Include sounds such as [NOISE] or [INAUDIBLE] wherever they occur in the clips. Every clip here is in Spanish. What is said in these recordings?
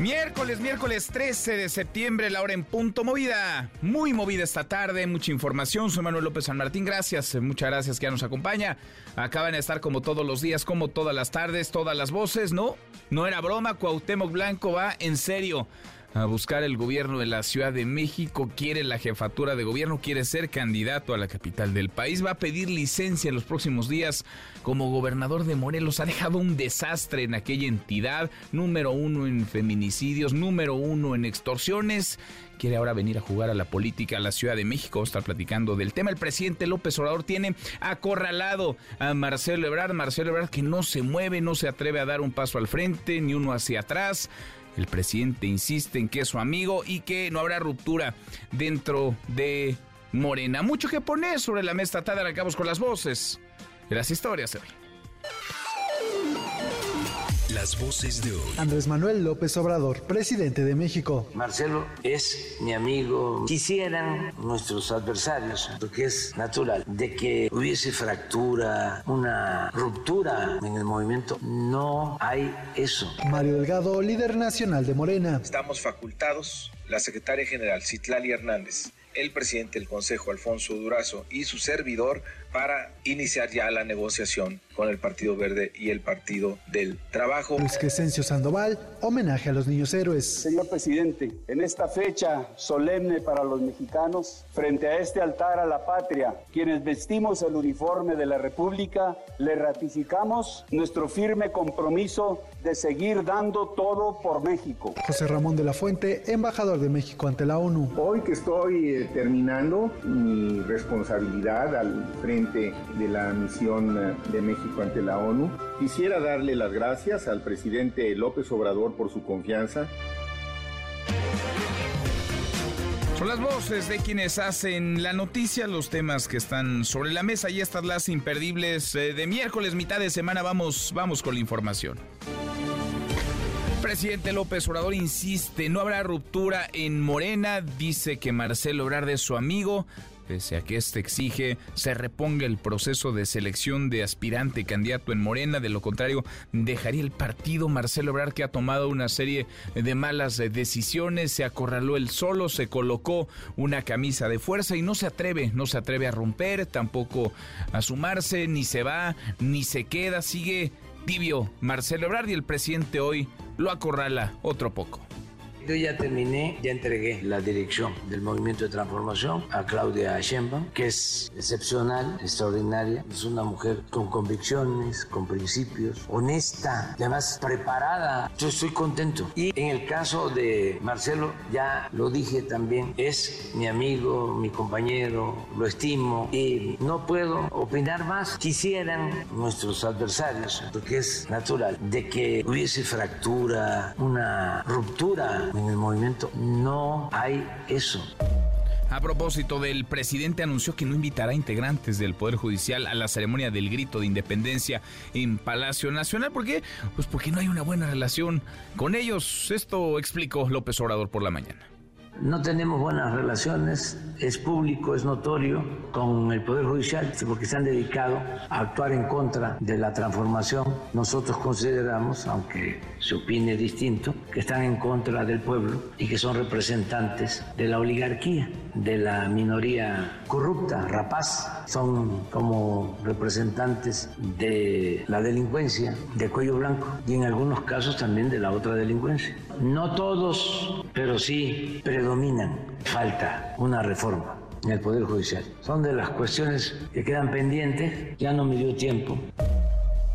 Miércoles, miércoles 13 de septiembre, la hora en punto movida. Muy movida esta tarde, mucha información. Soy Manuel López San Martín, gracias, muchas gracias que ya nos acompaña. Acaban de estar como todos los días, como todas las tardes, todas las voces. No, no era broma, Cuauhtémoc Blanco va en serio a buscar el gobierno de la Ciudad de México, quiere la jefatura de gobierno, quiere ser candidato a la capital del país, va a pedir licencia en los próximos días como gobernador de Morelos. Ha dejado un desastre en aquella entidad, número uno en feminicidios, número uno en extorsiones. Quiere ahora venir a jugar a la política a la Ciudad de México. Está platicando del tema. El presidente López Obrador tiene acorralado a Marcelo Ebrard. Marcelo Ebrard que no se mueve, no se atreve a dar un paso al frente ni uno hacia atrás. El presidente insiste en que es su amigo y que no habrá ruptura dentro de Morena. Mucho que poner sobre la mesa tarde. Arrancamos con las voces de las historias. Las voces de hoy. Andrés Manuel López Obrador, presidente de México. Marcelo es mi amigo. Quisieran nuestros adversarios, porque es natural, de que hubiese fractura, una ruptura en el movimiento. No hay eso. Mario Delgado, líder nacional de Morena. Estamos facultados, la secretaria general Citlali Hernández, el presidente del Consejo Alfonso Durazo y su servidor para iniciar ya la negociación con el Partido Verde y el Partido del Trabajo. Luis Crescencio Sandoval, homenaje a los niños héroes. Señor presidente, en esta fecha solemne para los mexicanos, frente a este altar a la patria, quienes vestimos el uniforme de la República, le ratificamos nuestro firme compromiso de seguir dando todo por México. José Ramón de la Fuente, embajador de México ante la ONU. Hoy que estoy eh, terminando mi responsabilidad al frente de la misión eh, de México ante la ONU. Quisiera darle las gracias al presidente López Obrador por su confianza. Son las voces de quienes hacen la noticia, los temas que están sobre la mesa y estas las imperdibles eh, de miércoles, mitad de semana. Vamos, vamos con la información. Presidente López Obrador insiste, no habrá ruptura en Morena, dice que Marcelo Obrador es su amigo, pese a que este exige se reponga el proceso de selección de aspirante candidato en Morena, de lo contrario dejaría el partido Marcelo Obrar que ha tomado una serie de malas decisiones, se acorraló él solo, se colocó una camisa de fuerza y no se atreve, no se atreve a romper, tampoco a sumarse, ni se va, ni se queda, sigue tibio Marcelo Obrar y el presidente hoy lo acorrala otro poco. Yo ya terminé, ya entregué la dirección del movimiento de transformación a Claudia Sheinbaum, que es excepcional, extraordinaria. Es una mujer con convicciones, con principios, honesta, además preparada. Yo estoy contento. Y en el caso de Marcelo, ya lo dije también, es mi amigo, mi compañero, lo estimo y no puedo opinar más. Quisieran nuestros adversarios, porque es natural, de que hubiese fractura, una ruptura en el movimiento. No hay eso. A propósito del presidente anunció que no invitará integrantes del Poder Judicial a la ceremonia del grito de independencia en Palacio Nacional. ¿Por qué? Pues porque no hay una buena relación con ellos. Esto explicó López Obrador por la mañana. No tenemos buenas relaciones, es público, es notorio con el Poder Judicial, porque se han dedicado a actuar en contra de la transformación. Nosotros consideramos, aunque se opine distinto, que están en contra del pueblo y que son representantes de la oligarquía, de la minoría corrupta, rapaz. Son como representantes de la delincuencia, de cuello blanco y en algunos casos también de la otra delincuencia. No todos, pero sí predominan. Falta una reforma en el Poder Judicial. Son de las cuestiones que quedan pendientes. Ya no me dio tiempo.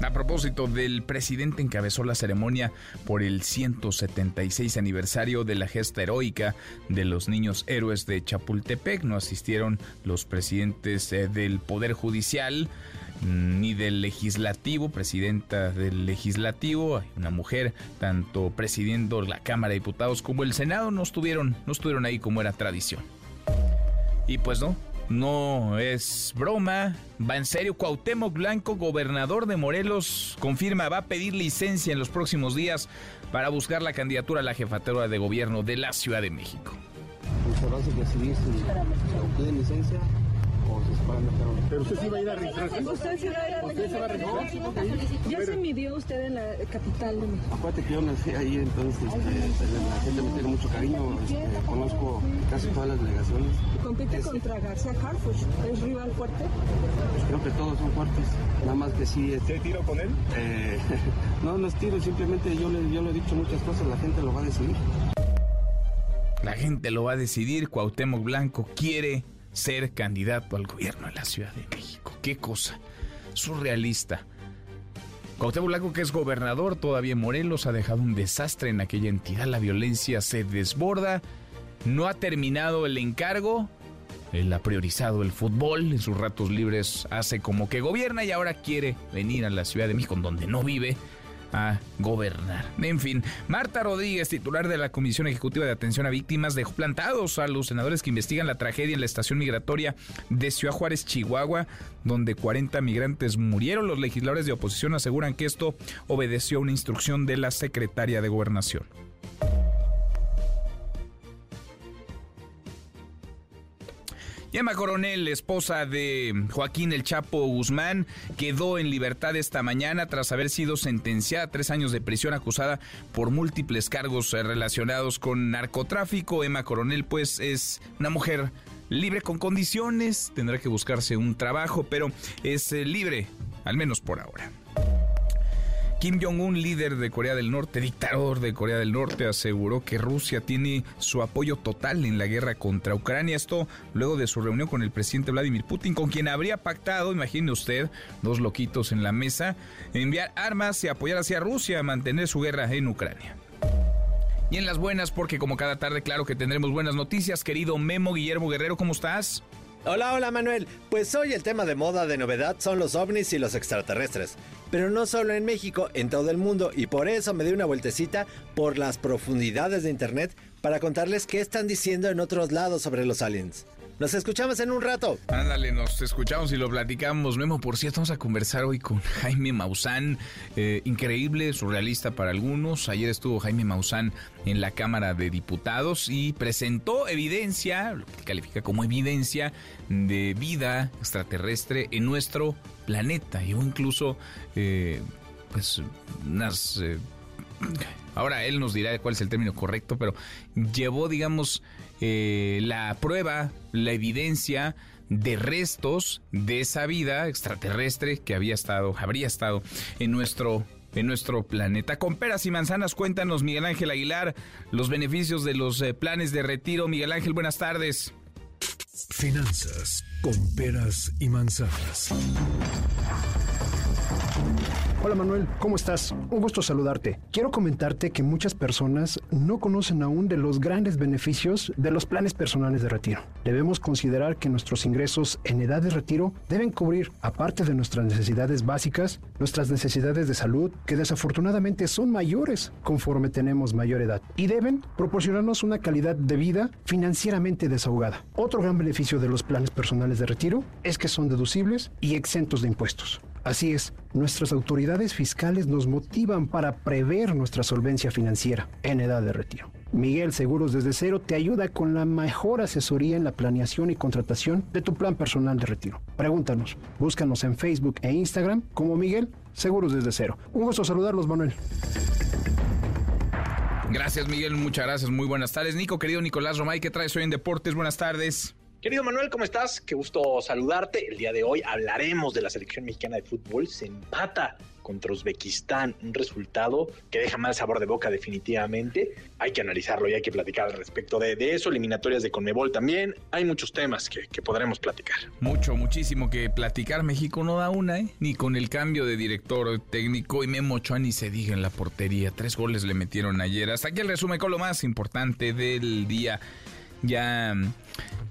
A propósito del presidente encabezó la ceremonia por el 176 aniversario de la gesta heroica de los niños héroes de Chapultepec. No asistieron los presidentes eh, del Poder Judicial ni del legislativo, presidenta del legislativo, una mujer, tanto presidiendo la Cámara de Diputados como el Senado no estuvieron, no estuvieron ahí como era tradición. Y pues no, No es broma, va en serio. Cuauhtémoc Blanco, gobernador de Morelos, confirma va a pedir licencia en los próximos días para buscar la candidatura a la jefatura de gobierno de la Ciudad de México. licencia pero usted sí va a ir a registrarse. Usted sí va a ir a registrarse. Ya se midió usted en la capital de México. Acuérdate que yo nací ahí, entonces este, la gente me tiene mucho cariño. Este, conozco casi todas las delegaciones. ¿Compite contra García Harfuch? ¿Es rival fuerte? Pues creo que todos son fuertes. Nada más que sí. ¿Qué tiro con él? Eh, [LAUGHS] no, no es tiro. Simplemente yo le, yo le he dicho muchas cosas. La gente lo va a decidir. La gente lo va a decidir. Cuauhtémoc Blanco quiere ser candidato al gobierno de la Ciudad de México. Qué cosa surrealista. Cuauhtémoc Blanco, que es gobernador todavía Morelos, ha dejado un desastre en aquella entidad. La violencia se desborda. No ha terminado el encargo. Él ha priorizado el fútbol. En sus ratos libres hace como que gobierna y ahora quiere venir a la Ciudad de México, donde no vive, a gobernar. En fin, Marta Rodríguez, titular de la Comisión Ejecutiva de Atención a Víctimas, dejó plantados a los senadores que investigan la tragedia en la estación migratoria de Ciudad Juárez, Chihuahua, donde 40 migrantes murieron. Los legisladores de oposición aseguran que esto obedeció a una instrucción de la secretaria de Gobernación. Emma Coronel, esposa de Joaquín El Chapo Guzmán, quedó en libertad esta mañana tras haber sido sentenciada a tres años de prisión acusada por múltiples cargos relacionados con narcotráfico. Emma Coronel, pues, es una mujer libre con condiciones, tendrá que buscarse un trabajo, pero es eh, libre, al menos por ahora. Kim Jong-un, líder de Corea del Norte, dictador de Corea del Norte, aseguró que Rusia tiene su apoyo total en la guerra contra Ucrania. Esto luego de su reunión con el presidente Vladimir Putin, con quien habría pactado, imagine usted, dos loquitos en la mesa, enviar armas y apoyar hacia Rusia a mantener su guerra en Ucrania. Y en las buenas, porque como cada tarde, claro que tendremos buenas noticias. Querido Memo Guillermo Guerrero, ¿cómo estás? Hola, hola Manuel. Pues hoy el tema de moda de novedad son los ovnis y los extraterrestres. Pero no solo en México, en todo el mundo. Y por eso me di una vueltecita por las profundidades de Internet para contarles qué están diciendo en otros lados sobre los aliens. Nos escuchamos en un rato. Ándale, nos escuchamos y lo platicamos. Memo, por cierto, vamos a conversar hoy con [LAUGHS] Jaime Maussan. Eh, increíble, surrealista para algunos. Ayer estuvo Jaime Maussan en la Cámara de Diputados y presentó evidencia, lo que califica como evidencia de vida extraterrestre en nuestro planeta. Y incluso, eh, pues, unas... Eh, ahora él nos dirá cuál es el término correcto, pero llevó, digamos, eh, la prueba, la evidencia de restos de esa vida extraterrestre que había estado, habría estado en nuestro en nuestro planeta. Con peras y manzanas, cuéntanos, Miguel Ángel Aguilar, los beneficios de los eh, planes de retiro. Miguel Ángel, buenas tardes. Finanzas con peras y manzanas. Hola Manuel, ¿cómo estás? Un gusto saludarte. Quiero comentarte que muchas personas no conocen aún de los grandes beneficios de los planes personales de retiro. Debemos considerar que nuestros ingresos en edad de retiro deben cubrir, aparte de nuestras necesidades básicas, nuestras necesidades de salud, que desafortunadamente son mayores conforme tenemos mayor edad, y deben proporcionarnos una calidad de vida financieramente desahogada. Otro gran beneficio de los planes personales de retiro es que son deducibles y exentos de impuestos. Así es, nuestras autoridades fiscales nos motivan para prever nuestra solvencia financiera en edad de retiro. Miguel Seguros desde cero te ayuda con la mejor asesoría en la planeación y contratación de tu plan personal de retiro. Pregúntanos, búscanos en Facebook e Instagram como Miguel Seguros desde cero. Un gusto saludarlos, Manuel. Gracias, Miguel. Muchas gracias. Muy buenas tardes. Nico, querido Nicolás Romay, ¿qué traes hoy en Deportes? Buenas tardes. Querido Manuel, ¿cómo estás? Qué gusto saludarte. El día de hoy hablaremos de la selección mexicana de fútbol. Se empata contra Uzbekistán, un resultado que deja mal sabor de boca definitivamente. Hay que analizarlo y hay que platicar al respecto de, eso. Eliminatorias de Conmebol también. Hay muchos temas que, podremos platicar. Mucho, muchísimo que platicar. México no da una, ¿eh? Ni con el cambio de director técnico y Memo Ochoa ni se diga en la portería. Tres goles le metieron ayer. Hasta aquí el resumen con lo más importante del día. Ya,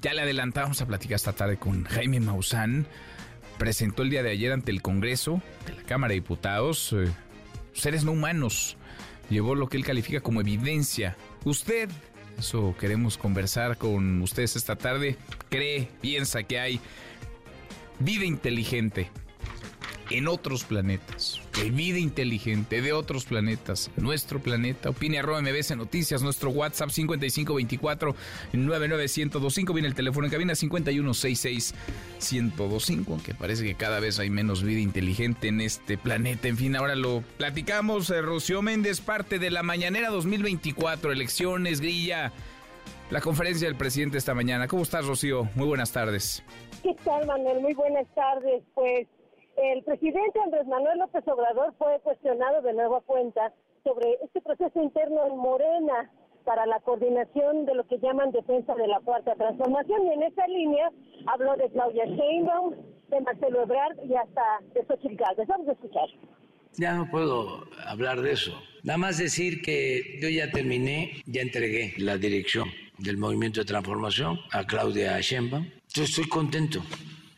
ya le adelantamos a platicar esta tarde con Jaime Maussan. Presentó el día de ayer ante el Congreso de la Cámara de Diputados eh, seres no humanos. Llevó lo que él califica como evidencia. Usted Eso queremos conversar con ustedes esta tarde. Cree, piensa que hay vida inteligente en otros planetas. Hay vida inteligente de otros planetas. Nuestro planeta. Opine arroba MBS Noticias. Nuestro WhatsApp 5524 99125. Viene el teléfono en cabina 5166 1025. Aunque parece que cada vez hay menos vida inteligente en este planeta. En fin, ahora lo platicamos. Eh, Rocío Méndez, parte de la mañanera 2024. Elecciones, grilla. La conferencia del presidente esta mañana. ¿Cómo estás, Rocío? Muy buenas tardes. ¿Qué tal, Manuel? Muy buenas tardes. Pues el presidente Andrés Manuel López Obrador fue cuestionado de nueva cuenta sobre este proceso interno en Morena para la coordinación de lo que llaman defensa de la cuarta transformación y en esa línea habló de Claudia Sheinbaum, de Marcelo Ebrard y hasta de Xochitl Gálvez. Vamos a escuchar. Ya no puedo hablar de eso. Nada más decir que yo ya terminé, ya entregué la dirección del movimiento de transformación a Claudia Sheinbaum. Yo estoy contento.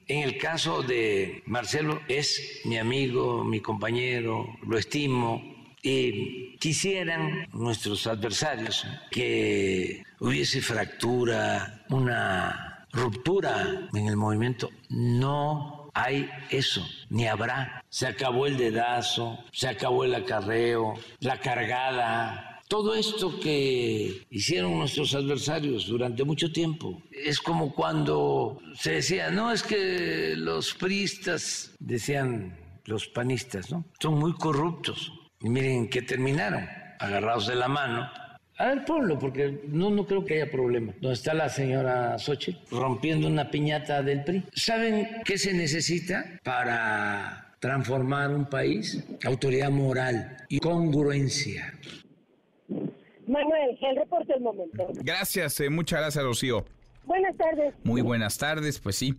En el caso de Marcelo es mi amigo, mi compañero, lo estimo y quisieran nuestros adversarios que hubiese fractura, una ruptura en el movimiento. No hay eso, ni habrá. Se acabó el dedazo, se acabó el acarreo, la cargada, todo esto que hicieron nuestros adversarios durante mucho tiempo es como cuando se decía, no, es que los priistas, decían los panistas, ¿no? Son muy corruptos. Y miren que terminaron, agarrados de la mano. A ver, ponlo, porque no, no creo que haya problema. Donde está la señora Sochi rompiendo una piñata del PRI. ¿Saben qué se necesita para transformar un país? Autoridad moral y congruencia. Manuel, el reporte del momento. Gracias, eh, muchas gracias, Rocío. Buenas tardes. Muy buenas tardes, pues sí,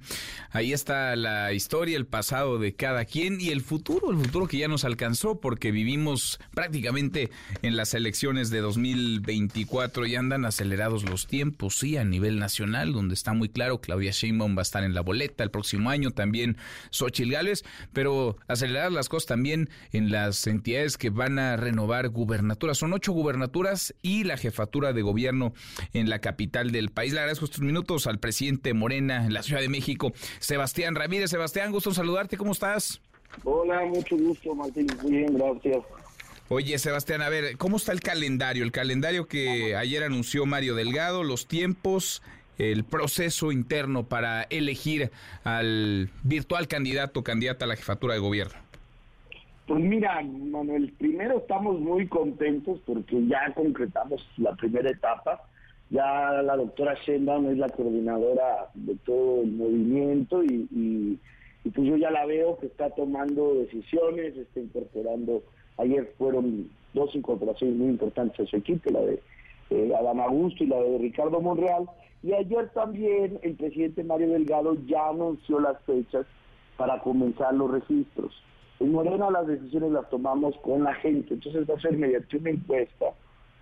ahí está la historia, el pasado de cada quien y el futuro, el futuro que ya nos alcanzó porque vivimos prácticamente en las elecciones de 2024 y andan acelerados los tiempos, sí, a nivel nacional, donde está muy claro Claudia Sheinbaum va a estar en la boleta el próximo año, también Xochitl Gálvez, pero acelerar las cosas también en las entidades que van a renovar gubernaturas. Son ocho gubernaturas y la jefatura de gobierno en la capital del país. Le agradezco estos minutos al presidente Morena en la Ciudad de México, Sebastián Ramírez. Sebastián, gusto en saludarte, ¿cómo estás? Hola, mucho gusto, Martín. Muy bien, gracias. Oye, Sebastián, a ver, ¿cómo está el calendario? El calendario que ayer anunció Mario Delgado, los tiempos, el proceso interno para elegir al virtual candidato o candidata a la jefatura de gobierno. Pues mira, Manuel, primero estamos muy contentos porque ya concretamos la primera etapa ya la doctora Sheinbaum es la coordinadora de todo el movimiento y, pues yo ya la veo que está tomando decisiones, está incorporando, ayer fueron dos incorporaciones muy importantes a su equipo, la de eh, Adama Augusto y la de Ricardo Monreal, y ayer también el presidente Mario Delgado ya anunció las fechas para comenzar los registros. En Morena las decisiones las tomamos con la gente, entonces va a ser mediante una encuesta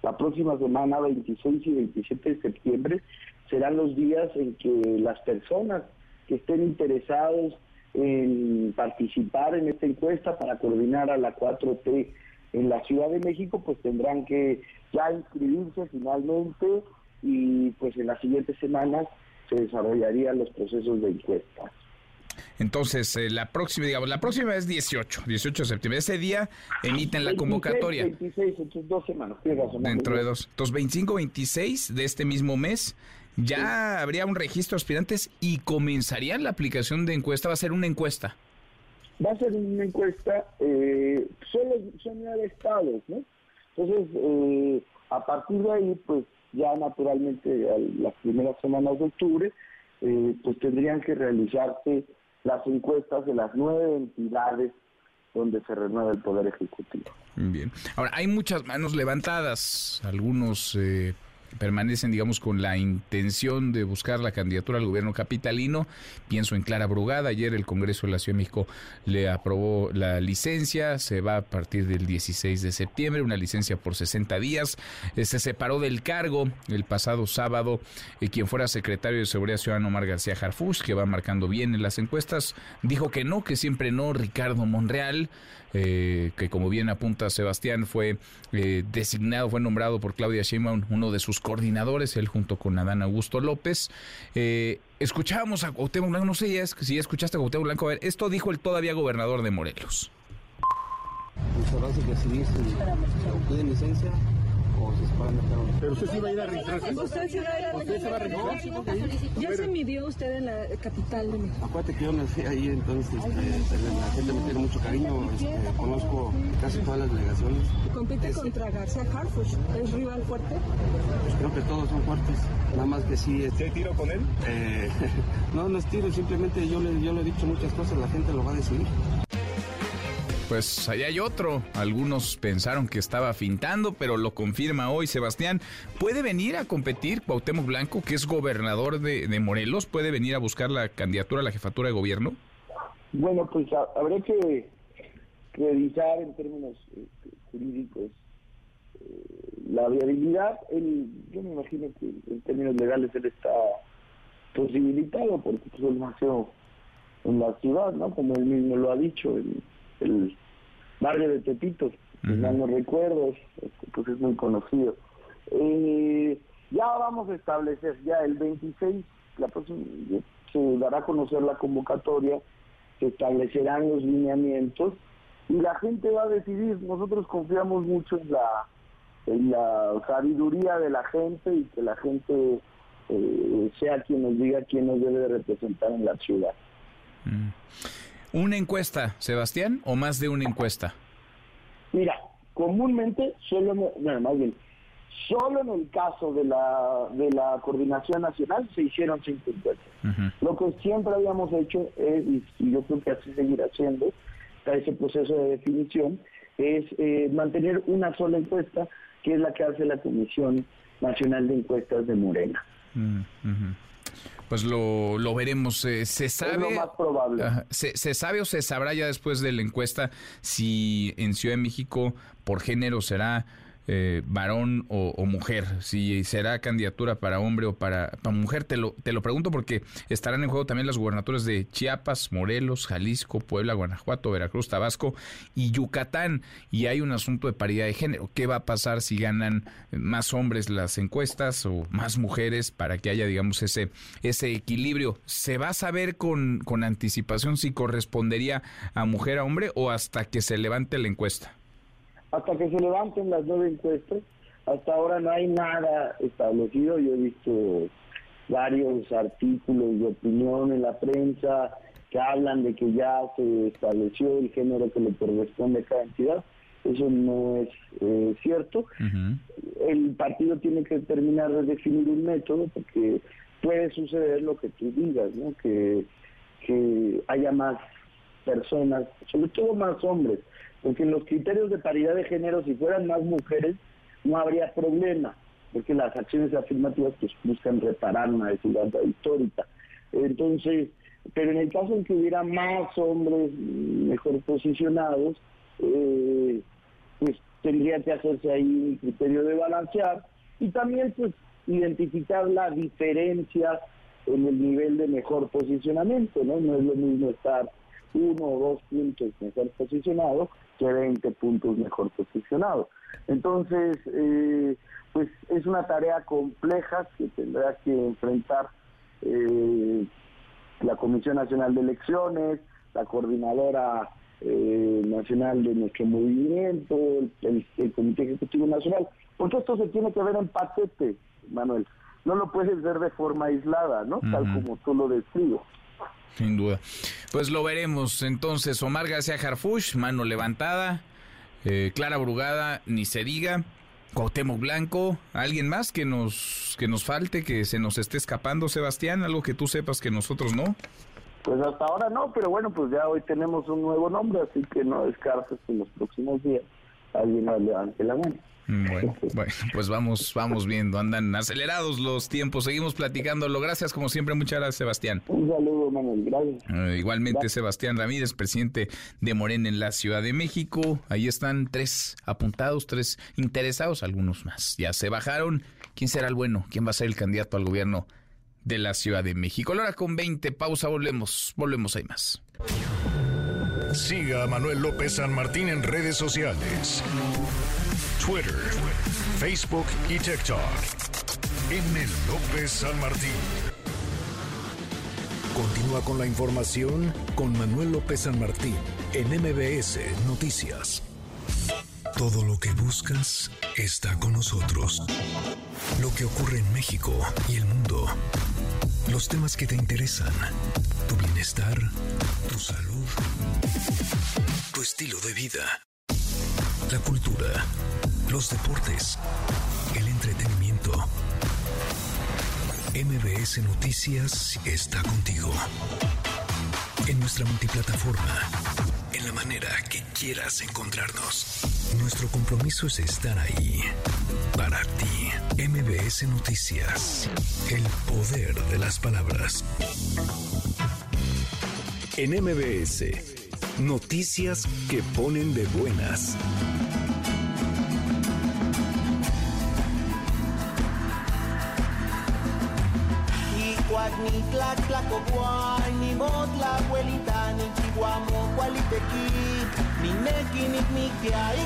la próxima semana, 26 y 27 de septiembre, serán los días en que las personas que estén interesados en participar en esta encuesta para coordinar a la 4T en la Ciudad de México, pues tendrán que ya inscribirse finalmente y pues en las siguientes semanas se desarrollarían los procesos de encuesta. Entonces, eh, la próxima, digamos, la próxima es 18, 18 de septiembre. Ese día emiten la convocatoria. 26, entonces dos semanas. Dentro de dos. Entonces, 25, 26 de este mismo mes ya habría un registro de aspirantes y comenzaría la aplicación de encuesta. Va a ser una encuesta. Va a ser una encuesta, eh, solo son nueve estados, ¿no? Entonces, eh, a partir de ahí, pues ya naturalmente las primeras semanas de octubre, eh, pues tendrían que realizarse las encuestas de las nueve entidades donde se renueva el Poder Ejecutivo. Bien. Ahora, hay muchas manos levantadas, algunos eh, permanecen, digamos, con la intención de buscar la candidatura al gobierno capitalino. Pienso en Clara Brugada. Ayer el Congreso de la Ciudad de México le aprobó la licencia. Se va a partir del 16 de septiembre, una licencia por 60 días. Eh, se separó del cargo el pasado sábado eh, quien fuera secretario de Seguridad Ciudadana, Omar García Harfuch, que va marcando bien en las encuestas. Dijo que no, que siempre no. Ricardo Monreal eh, que como bien apunta Sebastián, fue eh, designado, fue nombrado por Claudia Sheinbaum uno de sus coordinadores, él junto con Adán Augusto López. Eh, escuchábamos a Cuauhtémoc Blanco, no sé si ya escuchaste a Cuauhtémoc Blanco, a ver, esto dijo el todavía gobernador de Morelos. licencia pero usted sí va a ir a registrarse. Usted sí va a ir a registrarse. Ya se midió usted en la capital de México. Acuérdate que yo nací ahí, entonces este, la gente me tiene mucho cariño. Este, conozco casi todas las delegaciones. ¿Compite contra García Harfuch? ¿Es rival fuerte? Pues creo que todos son fuertes. Nada más que sí. ¿Qué tiro con él? Eh, [LAUGHS] no, no es tiro. Simplemente yo le, yo le he dicho muchas cosas. La gente lo va a decidir. Pues allá hay otro. Algunos pensaron que estaba fintando, pero lo confirma hoy Sebastián. ¿Puede venir a competir Cuauhtémoc Blanco, que es gobernador de, Morelos? ¿Puede venir a buscar la candidatura a la jefatura de gobierno? Bueno, pues habría que revisar en términos eh, jurídicos eh, la viabilidad. yo me imagino que en términos legales él está posibilitado porque pues, él nació en la ciudad, ¿no? Como él mismo lo ha dicho. en el barrio de Tepitos, si no recuerdo, este, pues es muy conocido. Eh, ya vamos a establecer, ya el 26, la próxima, se dará a conocer la convocatoria, se establecerán los lineamientos y la gente va a decidir. Nosotros confiamos mucho en la, en la sabiduría de la gente y que la gente eh, sea quien nos diga quién nos debe representar en la ciudad. ¿Una encuesta, Sebastián, o más de una encuesta? Mira, comúnmente, solo, bueno, más bien, solo en el caso de la, de la coordinación nacional se hicieron cinco encuestas. Lo que siempre habíamos hecho es, y yo creo que así seguirá haciendo, está ese proceso de definición, es eh, mantener una sola encuesta, que es la que hace la Comisión Nacional de Encuestas de Morena pues lo, lo veremos. se sabe. lo más probable. se, se, sabe o se sabrá ya después de la encuesta si en Ciudad de México por género será eh, varón o, mujer, si será candidatura para hombre o para, para, mujer, te lo, te lo pregunto porque estarán en juego también las gubernaturas de Chiapas, Morelos, Jalisco, Puebla, Guanajuato, Veracruz, Tabasco y Yucatán. Y hay un asunto de paridad de género. ¿Qué va a pasar si ganan más hombres las encuestas o más mujeres para que haya, digamos, ese, ese equilibrio? ¿Se va a saber con, con anticipación si correspondería a mujer a hombre o hasta que se levante la encuesta? Hasta que se levanten las nueve encuestas. Hasta ahora no hay nada establecido. Yo he visto varios artículos de opinión en la prensa que hablan de que ya se estableció el género que le corresponde a cada entidad. Eso no es eh, cierto. El partido tiene que terminar de definir un método porque puede suceder lo que tú digas, ¿no? que, que haya más personas, sobre todo más hombres, porque en los criterios de paridad de género, si fueran más mujeres, no habría problema, porque las acciones afirmativas pues buscan reparar una desigualdad histórica. Entonces, pero en el caso en que hubiera más hombres mejor posicionados, eh, pues tendría que hacerse ahí un criterio de balancear y también pues identificar la diferencia en el nivel de mejor posicionamiento, ¿no? No es lo mismo estar uno o dos puntos mejor posicionado que 20 puntos mejor posicionado. Entonces, eh, pues es una tarea compleja que tendrá que enfrentar eh, la Comisión Nacional de Elecciones, la Coordinadora eh, Nacional de nuestro movimiento, el, Comité Ejecutivo Nacional, porque esto se tiene que ver en paquete, Manuel. No lo puedes ver de forma aislada, ¿no? Tal como tú lo describes. Sin duda. Pues lo veremos. Entonces, Omar García Harfush, mano levantada. Eh, Clara Brugada, ni se diga. Cuauhtémoc Blanco, ¿alguien más que nos, que nos falte, que se nos esté escapando, Sebastián? ¿Algo que tú sepas que nosotros no? Pues hasta ahora no, pero bueno, pues ya hoy tenemos un nuevo nombre, así que no descartes en los próximos días alguien más levante la mano. Mm, bueno, pues vamos, vamos viendo, andan acelerados los tiempos, seguimos platicándolo. Gracias, como siempre, muchas gracias, Sebastián. Un saludo, Manuel, gracias. Eh, igualmente, Sebastián Ramírez, presidente de Morena en la Ciudad de México. Ahí están tres apuntados, tres interesados, algunos más. Ya se bajaron. ¿Quién será el bueno? ¿Quién va a ser el candidato al gobierno de la Ciudad de México? Ahora con 20, pausa, volvemos, volvemos, hay más. Siga a Manuel López San Martín en redes sociales. Twitter, Facebook y TikTok. M. López San Martín. Continúa con la información con Manuel López San Martín en MBS Noticias. Todo lo que buscas está con nosotros. Lo que ocurre en México y el mundo. Los temas que te interesan. Tu bienestar, tu salud, tu estilo de vida. La cultura, los deportes, el entretenimiento. MBS Noticias está contigo. En nuestra multiplataforma, en la manera que quieras encontrarnos. Nuestro compromiso es estar ahí para ti. MBS Noticias. El poder de las palabras. En MBS. Noticias que ponen de buenas. Ni tlac tlacocuay, ni motla abuelita, ni chihuamo, cualiteki, ni neki, ni mikia, y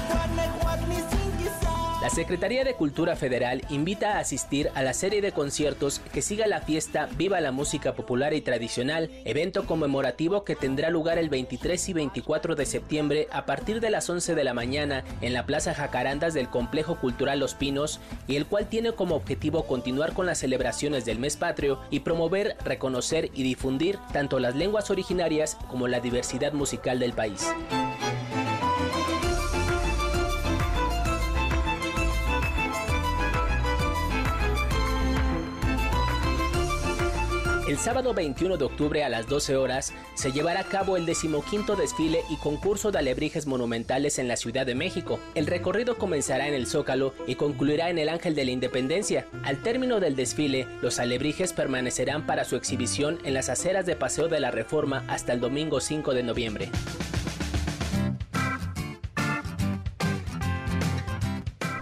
cuac, ni sinquisa. La Secretaría de Cultura Federal invita a asistir a la serie de conciertos que siga la fiesta Viva la Música Popular y Tradicional, evento conmemorativo que tendrá lugar el 23 y 24 de septiembre a partir de las 11 de la mañana en la Plaza Jacarandas del Complejo Cultural Los Pinos y el cual tiene como objetivo continuar con las celebraciones del mes patrio y promover, reconocer y difundir tanto las lenguas originarias como la diversidad musical del país. El sábado 21 de octubre a las 12 horas se llevará a cabo el decimoquinto desfile y concurso de alebrijes monumentales en la Ciudad de México. El recorrido comenzará en el Zócalo y concluirá en el Ángel de la Independencia. Al término del desfile, los alebrijes permanecerán para su exhibición en las aceras de Paseo de la Reforma hasta el domingo 5 de noviembre.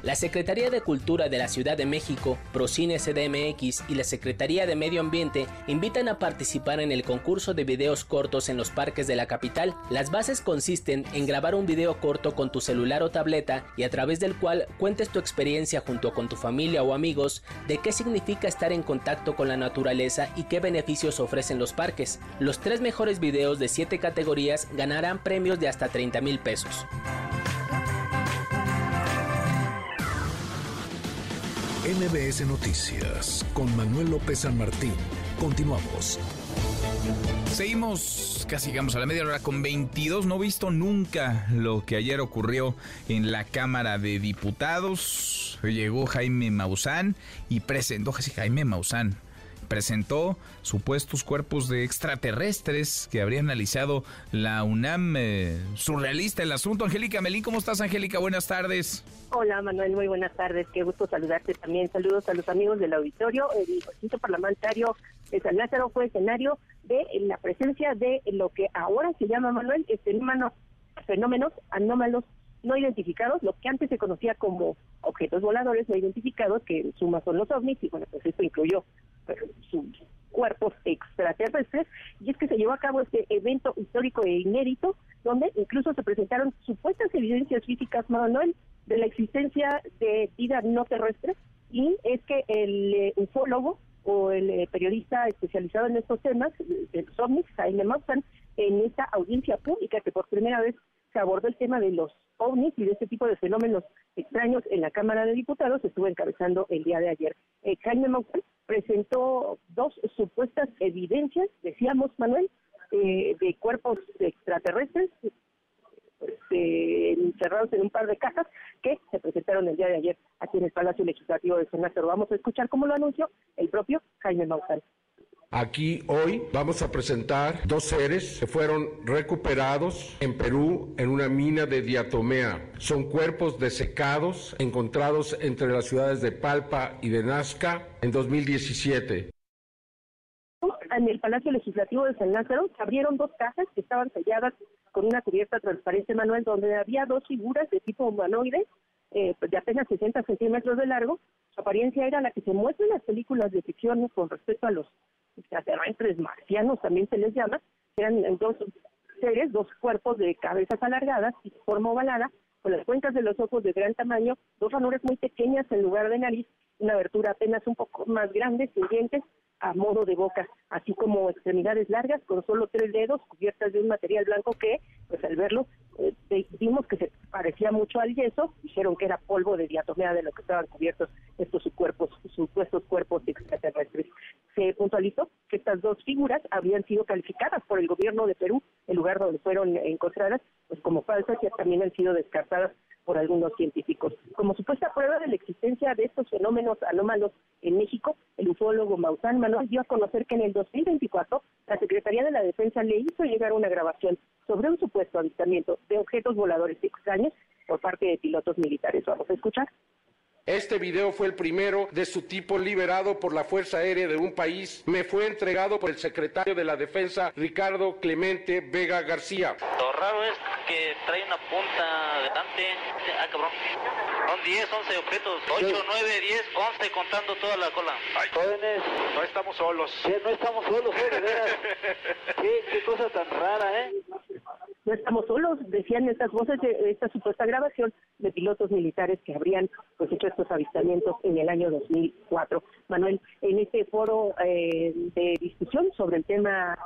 La Secretaría de Cultura de la Ciudad de México, Procine CDMX y la Secretaría de Medio Ambiente invitan a participar en el concurso de videos cortos en los parques de la capital. Las bases consisten en grabar un video corto con tu celular o tableta y a través del cual cuentes tu experiencia junto con tu familia o amigos de qué significa estar en contacto con la naturaleza y qué beneficios ofrecen los parques. Los tres mejores videos de siete categorías ganarán premios de hasta 30 mil pesos. MBS Noticias con Manuel López San Martín. Continuamos. Seguimos, casi llegamos a la media hora con 22. No he visto nunca lo que ayer ocurrió en la Cámara de Diputados. Llegó Jaime Maussan y presentó, Jaime Maussan, presentó supuestos cuerpos de extraterrestres que habría analizado la UNAM. Eh, surrealista el asunto. Angélica Melín, ¿cómo estás, Angélica? Buenas tardes. Hola, Manuel, muy buenas tardes. Qué gusto saludarte también. Saludos a los amigos del auditorio. El recinto parlamentario de San Lázaro fue escenario de la presencia de lo que ahora se llama, Manuel, fenómenos, fenómenos anómalos no identificados, lo que antes se conocía como objetos voladores no identificados, que en suma son los ovnis, y bueno, pues esto incluyó sus cuerpos extraterrestres, y es que se llevó a cabo este evento histórico e inédito, donde incluso se presentaron supuestas evidencias físicas, Manuel, de la existencia de vida no terrestre, y es que el eh, ufólogo o el eh, periodista especializado en estos temas, de los ovnis, Jaime Maussan, en esta audiencia pública que por primera vez se abordó el tema de los ovnis y de este tipo de fenómenos extraños en la Cámara de Diputados, estuvo encabezando el día de ayer. Eh, Jaime Maussan presentó dos supuestas evidencias, decíamos Manuel, eh, de cuerpos extraterrestres este, encerrados en un par de cajas que se presentaron el día de ayer aquí en el Palacio Legislativo de Senado. Vamos a escuchar cómo lo anunció el propio Jaime Maussan. Aquí hoy vamos a presentar dos seres que fueron recuperados en Perú en una mina de diatomea. Son cuerpos desecados encontrados entre las ciudades de Palpa y de Nazca en 2017. En el Palacio Legislativo de San Lázaro se abrieron dos cajas que estaban selladas con una cubierta transparente manual donde había dos figuras de tipo humanoide eh, de apenas 60 centímetros de largo. Su apariencia era la que se muestra en las películas de ficción con respecto a los extraterrestres marcianos también se les llama, eran dos seres, dos cuerpos de cabezas alargadas y forma ovalada, con las cuencas de los ojos de gran tamaño, dos ranuras muy pequeñas en lugar de nariz, una abertura apenas un poco más grande, sin dientes, a modo de boca, así como extremidades largas con solo tres dedos cubiertas de un material blanco que, pues al verlo, eh, vimos que se parecía mucho al yeso, dijeron que era polvo de diatomea de lo que estaban cubiertos estos cuerpos, supuestos cuerpos extraterrestres. Se puntualizó que estas dos figuras habían sido calificadas por el gobierno de Perú, el lugar donde fueron encontradas, pues como falsas y también han sido descartadas por algunos científicos. Como supuesta prueba de la existencia de estos fenómenos anómalos en México, el ufólogo Maussan Manuel dio a conocer que en el 2024 la Secretaría de la Defensa le hizo llegar una grabación sobre un supuesto avistamiento de objetos voladores extraños por parte de pilotos militares. Vamos a escuchar. Este video fue el primero de su tipo liberado por la Fuerza Aérea de un país. Me fue entregado por el secretario de la Defensa, Ricardo Clemente Vega García. Lo raro es que trae una punta delante. Ah, cabrón. Son 10, 11 objetos. 8, 9, 10, 11 contando toda la cola. Ay, jóvenes, no estamos solos. Sí, no estamos solos, ¿eh? de veras. [LAUGHS] ¿Qué, qué cosa tan rara, ¿eh? no estamos solos, decían estas voces de esta supuesta grabación de pilotos militares que habrían pues hecho estos avistamientos en el año 2004. Manuel, en este foro eh, de discusión sobre el tema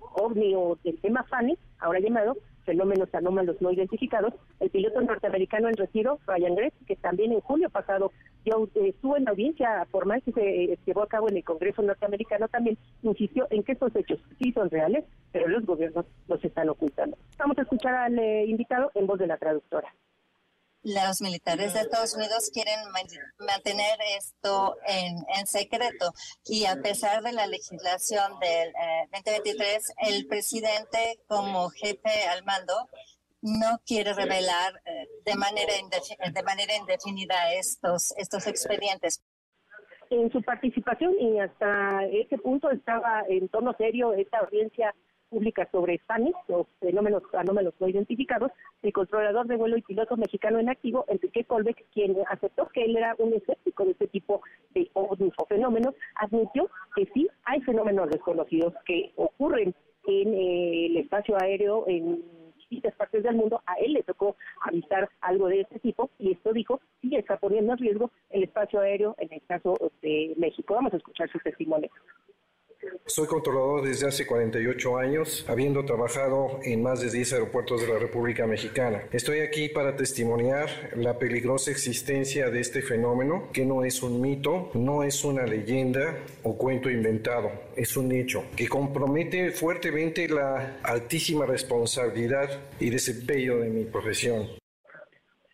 OVNI o del tema FANI, ahora llamado fenómenos anómalos no identificados, el piloto norteamericano en retiro, Ryan Gress, que también en julio pasado yo eh, estuvo en la audiencia formal que se eh, llevó a cabo en el Congreso norteamericano, también insistió en que estos hechos sí son reales, pero los gobiernos los están ocultando. Vamos a escuchar al eh, invitado en voz de la traductora los militares de Estados Unidos quieren mantener esto en, secreto y a pesar de la legislación del 2023, el presidente como jefe al mando no quiere revelar eh, de manera de manera indefinida estos estos expedientes. En su participación y hasta ese punto estaba en tono serio esta audiencia pública sobre FANIS, los fenómenos anómalos no identificados, el controlador de vuelo y piloto mexicano en activo, Enrique Colbeck, quien aceptó que él era un escéptico de este tipo de fenómenos, admitió que sí hay fenómenos desconocidos que ocurren en eh, el espacio aéreo en distintas partes del mundo, a él le tocó avisar algo de este tipo y esto dijo, sí está poniendo en riesgo el espacio aéreo en el caso de México. Vamos a escuchar su testimonio. Soy controlador desde hace 48 años, habiendo trabajado en más de 10 aeropuertos de la República Mexicana. Estoy aquí para testimoniar la peligrosa existencia de este fenómeno, que no es un mito, no es una leyenda o cuento inventado, es un hecho que compromete fuertemente la altísima responsabilidad y desempeño de mi profesión.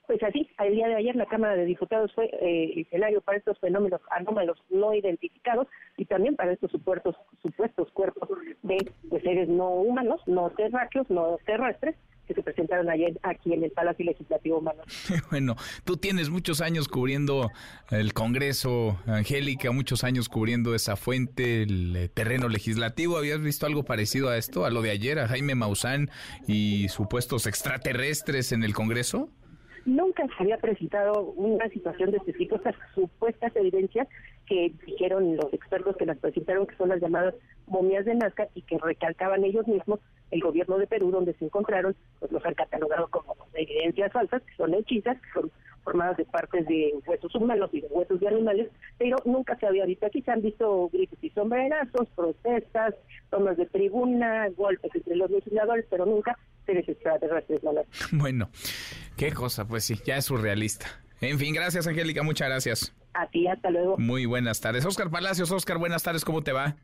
Pues así, el día de ayer la Cámara de Diputados fue eh, escenario para estos fenómenos anómalos no identificados y también para estos supuestos, supuestos cuerpos de, seres no humanos, no terráqueos, no terrestres, que se presentaron ayer aquí en el Palacio Legislativo Humano. [LAUGHS] bueno, tú tienes muchos años cubriendo el Congreso, Angélica, muchos años cubriendo esa fuente, el eh, terreno legislativo. ¿Habías visto algo parecido a esto, a lo de ayer, a Jaime Maussan y supuestos extraterrestres en el Congreso? Nunca se había presentado una situación de este tipo, estas supuestas evidencias que dijeron los expertos que las presentaron, que son las llamadas momias de Nazca y que recalcaban ellos mismos el gobierno de Perú, donde se encontraron, pues los han catalogado como evidencias falsas, que son hechizas, que son formadas de partes de huesos humanos y de huesos de animales, pero nunca se había visto. Aquí se han visto gritos y sombrerazos, protestas, tomas de tribuna, golpes entre los legisladores, pero nunca seres extraterrestres. Bueno, qué cosa, pues sí, ya es surrealista. En fin, gracias Angélica, muchas gracias. A ti, hasta luego. Muy buenas tardes. Oscar Palacios, Oscar, buenas tardes, ¿cómo te va?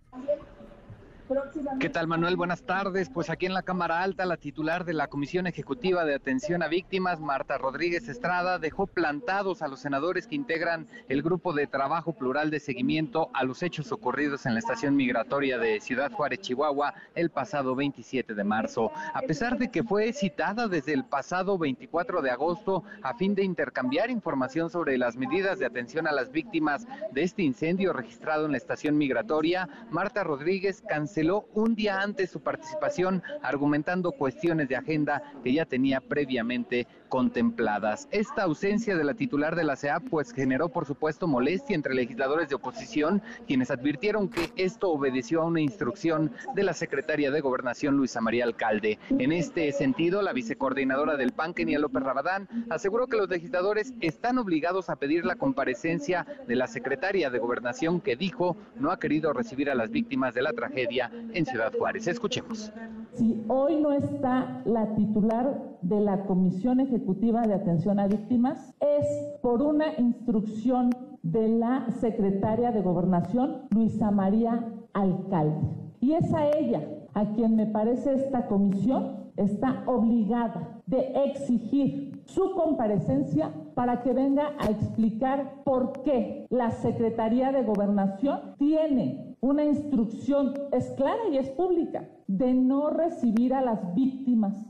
¿Qué tal, Manuel? Buenas tardes. Pues aquí en la Cámara Alta, la titular de la Comisión Ejecutiva de Atención a Víctimas, Marta Rodríguez Estrada, dejó plantados a los senadores que integran el Grupo de Trabajo Plural de Seguimiento a los hechos ocurridos en la estación migratoria de Ciudad Juárez, Chihuahua, el pasado 27 de marzo. A pesar de que fue citada desde el pasado 24 de agosto a fin de intercambiar información sobre las medidas de atención a las víctimas de este incendio registrado en la estación migratoria, Marta Rodríguez canceló canceló un día antes su participación argumentando cuestiones de agenda que ya tenía previamente contempladas. Esta ausencia de la titular de la CEA pues generó por supuesto molestia entre legisladores de oposición, quienes advirtieron que esto obedeció a una instrucción de la secretaria de Gobernación Luisa María Alcalde. En este sentido, la vicecoordinadora del PAN, Kenia López Rabadán, aseguró que los legisladores están obligados a pedir la comparecencia de la secretaria de Gobernación que dijo no ha querido recibir a las víctimas de la tragedia en Ciudad Juárez. Escuchemos. Si hoy no está la titular de la Comisión Ejecutiva de Atención a Víctimas, es por una instrucción de la secretaria de Gobernación, Luisa María Alcalde. Y es a ella a quien me parece esta comisión está obligada de exigir su comparecencia para que venga a explicar por qué la Secretaría de Gobernación tiene una instrucción, es clara y es pública, de no recibir a las víctimas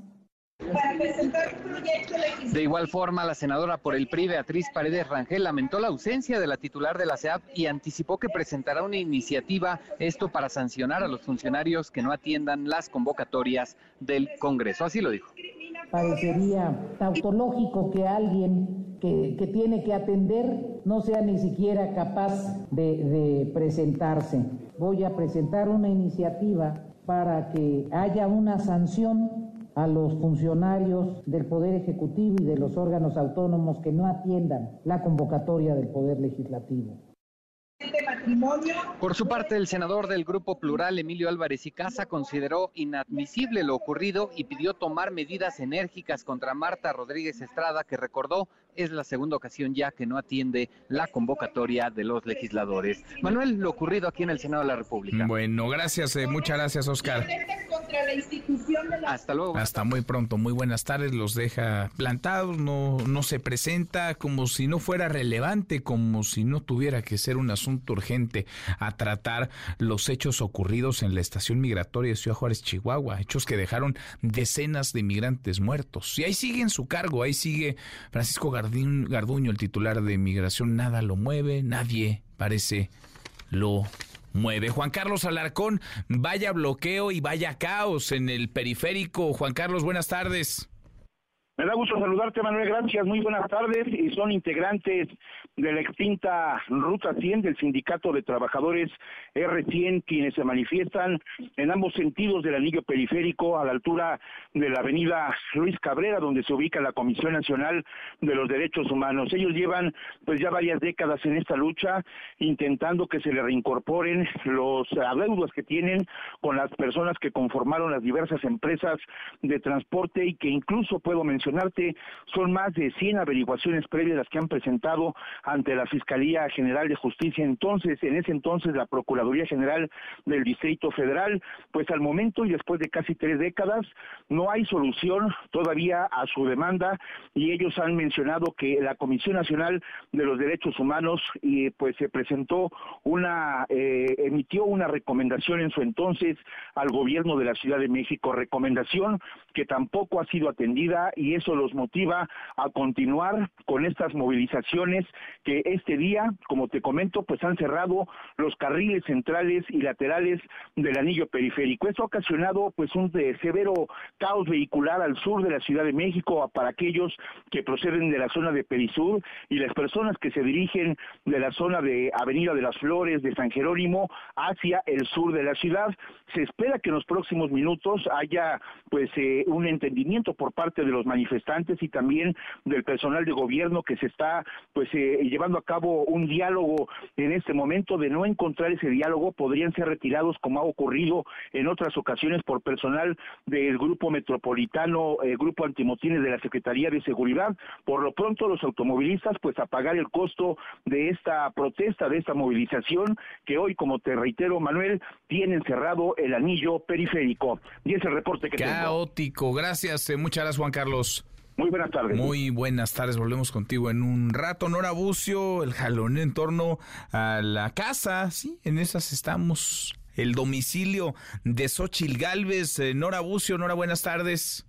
de igual forma, la senadora por el PRI, Beatriz Paredes Rangel, lamentó la ausencia de la titular de la CEAP y anticipó que presentará una iniciativa, esto para sancionar a los funcionarios que no atiendan las convocatorias del Congreso. Así lo dijo. Parecería tautológico que alguien que, tiene que atender no sea ni siquiera capaz de presentarse. Voy a presentar una iniciativa para que haya una sanción a los funcionarios del Poder Ejecutivo y de los órganos autónomos que no atiendan la convocatoria del Poder Legislativo. Por su parte, el senador del Grupo Plural, Emilio Álvarez y Casa, consideró inadmisible lo ocurrido y pidió tomar medidas enérgicas contra Marta Rodríguez Estrada, que recordó es la segunda ocasión ya que no atiende la convocatoria de los legisladores. Manuel, lo ocurrido aquí en el Senado de la República. Bueno, gracias, eh, muchas gracias, Oscar. Hasta luego. Hasta muy pronto, muy buenas tardes, los deja plantados, no, no se presenta como si no fuera relevante, como si no tuviera que ser un asunto urgente a tratar los hechos ocurridos en la estación migratoria de Ciudad Juárez, Chihuahua, hechos que dejaron decenas de migrantes muertos. Y ahí sigue en su cargo, ahí sigue Francisco García Garduño, el titular de Migración, nada lo mueve, nadie parece lo mueve. Juan Carlos Alarcón, vaya bloqueo y vaya caos en el periférico. Juan Carlos, buenas tardes. Me da gusto saludarte, Manuel. Gracias. Muy buenas tardes. Y son integrantes de la extinta Ruta 100 del Sindicato de Trabajadores R100 quienes se manifiestan en ambos sentidos del anillo periférico a la altura de la avenida Luis Cabrera, donde se ubica la Comisión Nacional de los Derechos Humanos. Ellos llevan pues ya varias décadas en esta lucha intentando que se le reincorporen los adeudos que tienen con las personas que conformaron las diversas empresas de transporte y que incluso puedo mencionar son más de 100 averiguaciones previas las que han presentado ante la Fiscalía General de Justicia. Entonces, en ese entonces, la Procuraduría General del Distrito Federal, pues al momento y después de casi tres décadas, no hay solución todavía a su demanda y ellos han mencionado que la Comisión Nacional de los Derechos Humanos, y pues se presentó una, eh, emitió una recomendación en su entonces al gobierno de la Ciudad de México, recomendación que tampoco ha sido atendida y eso los motiva a continuar con estas movilizaciones que este día, como te comento, pues han cerrado los carriles centrales y laterales del anillo periférico. Esto ha ocasionado pues un severo caos vehicular al sur de la Ciudad de México para aquellos que proceden de la zona de Perisur y las personas que se dirigen de la zona de Avenida de las Flores, de San Jerónimo, hacia el sur de la ciudad. Se espera que en los próximos minutos haya pues eh, un entendimiento por parte de los manifestantes y también del personal de gobierno que se está pues eh, llevando a cabo un diálogo en este momento de no encontrar ese diálogo podrían ser retirados como ha ocurrido en otras ocasiones por personal del grupo metropolitano eh, grupo antimotines de la Secretaría de Seguridad. Por lo pronto los automovilistas pues a pagar el costo de esta protesta de esta movilización que hoy como te reitero Manuel tienen cerrado el anillo periférico. Y ese reporte que caótico. Gracias eh, muchas gracias Juan Carlos muy buenas tardes. Muy buenas tardes, volvemos contigo en un rato. Nora Bucio, el jalón en torno a la casa, sí, en esas estamos. El domicilio de Xochil Galvez. Eh, Nora Bucio, Nora, buenas tardes.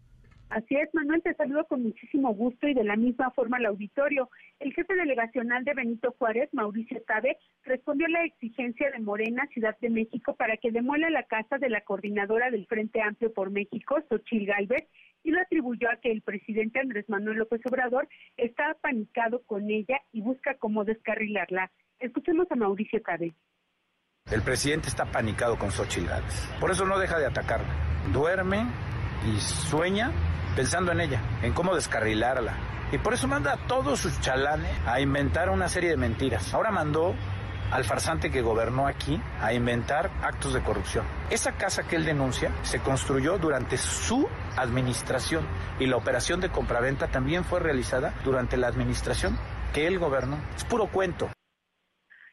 Así es, Manuel, te saludo con muchísimo gusto y de la misma forma al auditorio. El jefe delegacional de Benito Juárez, Mauricio Tabe, respondió a la exigencia de Morena, Ciudad de México, para que demuela la casa de la coordinadora del Frente Amplio por México, Xochil Gálvez, y lo atribuyó a que el presidente Andrés Manuel López Obrador está apanicado con ella y busca cómo descarrilarla. Escuchemos a Mauricio Tabe. El presidente está apanicado con Xochil Gálvez. Por eso no deja de atacarla. Duerme y sueña pensando en ella, en cómo descarrilarla. Y por eso manda a todos sus chalanes a inventar una serie de mentiras. Ahora mandó al farsante que gobernó aquí a inventar actos de corrupción. Esa casa que él denuncia se construyó durante su administración y la operación de compraventa también fue realizada durante la administración que él gobernó. Es puro cuento.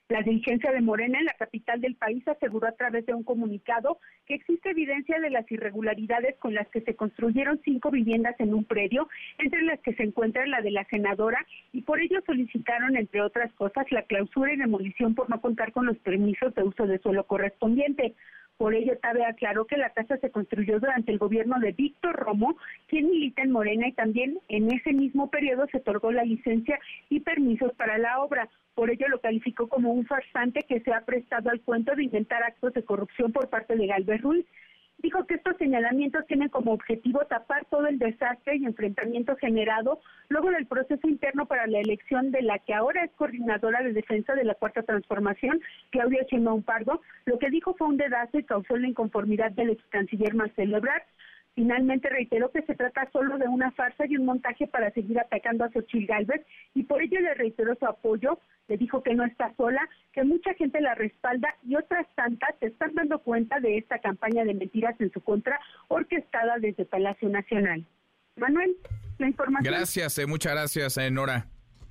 La dirigencia de Morena en la capital del país aseguró a través de un comunicado que existe evidencia de las irregularidades con las que se construyeron cinco viviendas en un predio, entre las que se encuentra la de la senadora, y por ello solicitaron, entre otras cosas, la clausura y demolición por no contar con los permisos de uso de suelo correspondiente. Por ello, Tabe aclaró que la casa se construyó durante el gobierno de Víctor Romo, quien milita en Morena, y también en ese mismo periodo se otorgó la licencia y permisos para la obra. Por ello lo calificó como un farsante que se ha prestado al cuento de inventar actos de corrupción por parte de Galvez Ruiz. Dijo que estos señalamientos tienen como objetivo tapar todo el desastre y enfrentamiento generado luego del proceso interno para la elección de la que ahora es coordinadora de defensa de la Cuarta Transformación, Claudia Sheinbaum Pardo. Lo que dijo fue un dedazo y causó la inconformidad del ex canciller Marcelo Ebrard. Finalmente reiteró que se trata solo de una farsa y un montaje para seguir atacando a Xochitl Galvez y por ello le reiteró su apoyo, le dijo que no está sola, que mucha gente la respalda y otras tantas se están dando cuenta de esta campaña de mentiras en su contra orquestada desde Palacio Nacional. Manuel, la información. Gracias, eh, muchas gracias, eh, Nora.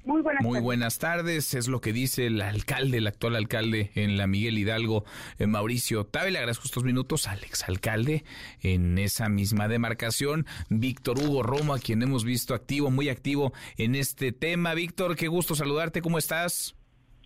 Muy buenas Muy tardes. buenas tardes. Es lo que dice el alcalde, el actual alcalde en la Miguel Hidalgo, eh, Mauricio Tabe. Le agradezco estos minutos al exalcalde en esa misma demarcación, Víctor Hugo Romo, a quien hemos visto activo, muy activo en este tema. Víctor, qué gusto saludarte. ¿Cómo estás?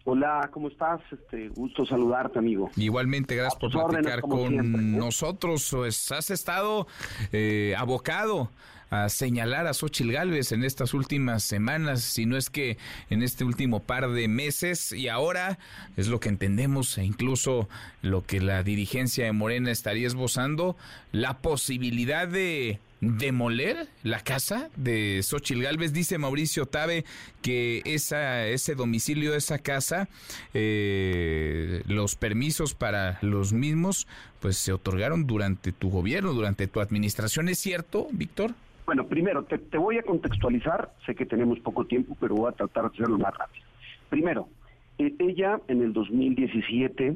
Hola, ¿cómo estás? Este, gusto saludarte, amigo. Igualmente, gracias por órdenes, platicar con siempre, ¿eh? nosotros. Pues, has estado eh, abocado a señalar a Xochil Gálvez en estas últimas semanas, si no es que en este último par de meses, y ahora es lo que entendemos e incluso lo que la dirigencia de Morena estaría esbozando, la posibilidad de demoler la casa de Xochil Gálvez. Dice Mauricio Tabe que esa, ese domicilio, esa casa, eh, los permisos para los mismos, pues se otorgaron durante tu gobierno, durante tu administración. ¿Es cierto, Víctor? Bueno, primero, te, voy a contextualizar. Sé que tenemos poco tiempo, pero voy a tratar de hacerlo más rápido. Primero, eh, ella en el 2017